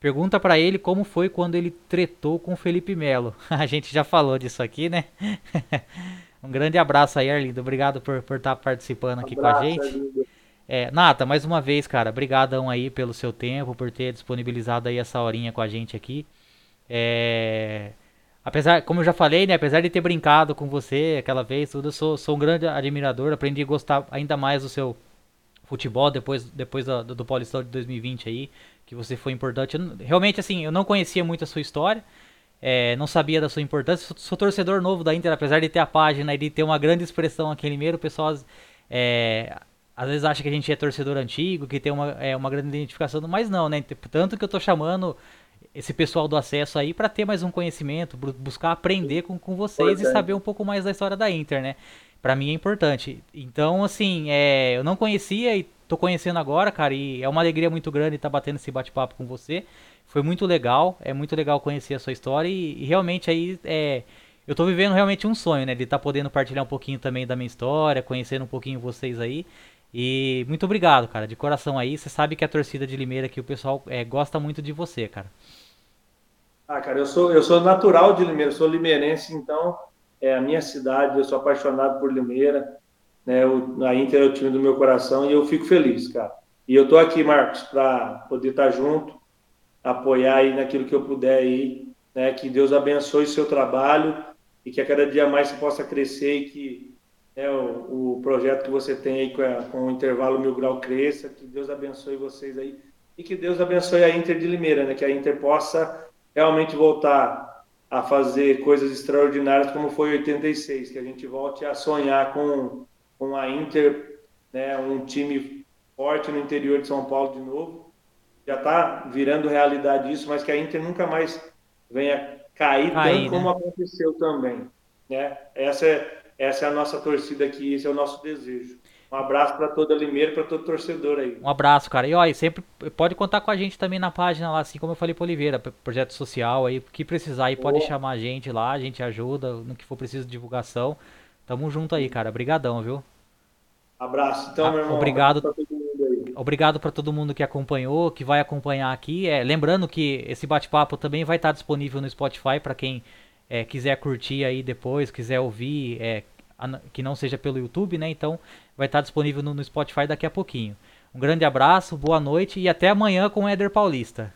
Pergunta para ele como foi quando ele tretou com Felipe Melo. A gente já falou disso aqui, né? um grande abraço aí, Arlindo. Obrigado por, por estar tá participando aqui abraço, com a gente. É, Nata, mais uma vez, cara, brigadão aí pelo seu tempo, por ter disponibilizado aí essa horinha com a gente aqui. É, apesar, como eu já falei, né, apesar de ter brincado com você aquela vez, tudo, eu sou, sou um grande admirador, aprendi a gostar ainda mais do seu futebol depois, depois do, do Paulistão de 2020 aí que você foi importante. realmente, assim, eu não conhecia muito a sua história, é, não sabia da sua importância. Sou, sou, torcedor novo da Inter, apesar de ter a página e de ter uma grande expressão aqui em Limeiro, o pessoal é, às vezes acha que a gente é torcedor antigo, que tem uma, é, uma grande identificação, mas não, né? Tanto que eu tô chamando esse pessoal do acesso aí para ter mais um conhecimento, buscar aprender com, com vocês e saber um pouco mais da história da Inter, né? Para mim é importante. Então, assim, é, eu não conhecia e tô conhecendo agora, cara, e é uma alegria muito grande estar tá batendo esse bate-papo com você. Foi muito legal, é muito legal conhecer a sua história e, e realmente aí é, eu tô vivendo realmente um sonho, né, de estar tá podendo partilhar um pouquinho também da minha história, conhecendo um pouquinho vocês aí. E muito obrigado, cara, de coração aí. Você sabe que a torcida de Limeira aqui, o pessoal é, gosta muito de você, cara. Ah, cara, eu sou, eu sou natural de Limeira, sou limeirense, então é a minha cidade, eu sou apaixonado por Limeira né? O, a Inter é o time do meu coração e eu fico feliz, cara. E eu tô aqui, Marcos, para poder estar tá junto, apoiar aí naquilo que eu puder aí, né? Que Deus abençoe o seu trabalho e que a cada dia mais você possa crescer e que né, o, o, projeto que você tem aí com, a, com o intervalo mil grau cresça, que Deus abençoe vocês aí e que Deus abençoe a Inter de Limeira, né? Que a Inter possa realmente voltar a fazer coisas extraordinárias como foi em 86, que a gente volte a sonhar com com a Inter, né, um time forte no interior de São Paulo de novo. já está virando realidade isso, mas que a Inter nunca mais venha cair, cair tanto né? como aconteceu também. Né? Essa, é, essa é a nossa torcida aqui, esse é o nosso desejo. Um abraço para toda Limeira, para todo torcedor aí. Um abraço, cara. E olha, sempre pode contar com a gente também na página lá, assim como eu falei para Oliveira, projeto social aí, o que precisar aí pode chamar a gente lá, a gente ajuda no que for preciso de divulgação. Tamo junto aí, cara. Obrigadão, viu? Abraço. Então, ah, meu irmão. Obrigado. Obrigado para todo mundo que acompanhou, que vai acompanhar aqui. É, lembrando que esse bate-papo também vai estar disponível no Spotify para quem é, quiser curtir aí depois, quiser ouvir, é, que não seja pelo YouTube, né? Então vai estar disponível no, no Spotify daqui a pouquinho. Um grande abraço, boa noite e até amanhã com o Éder Paulista.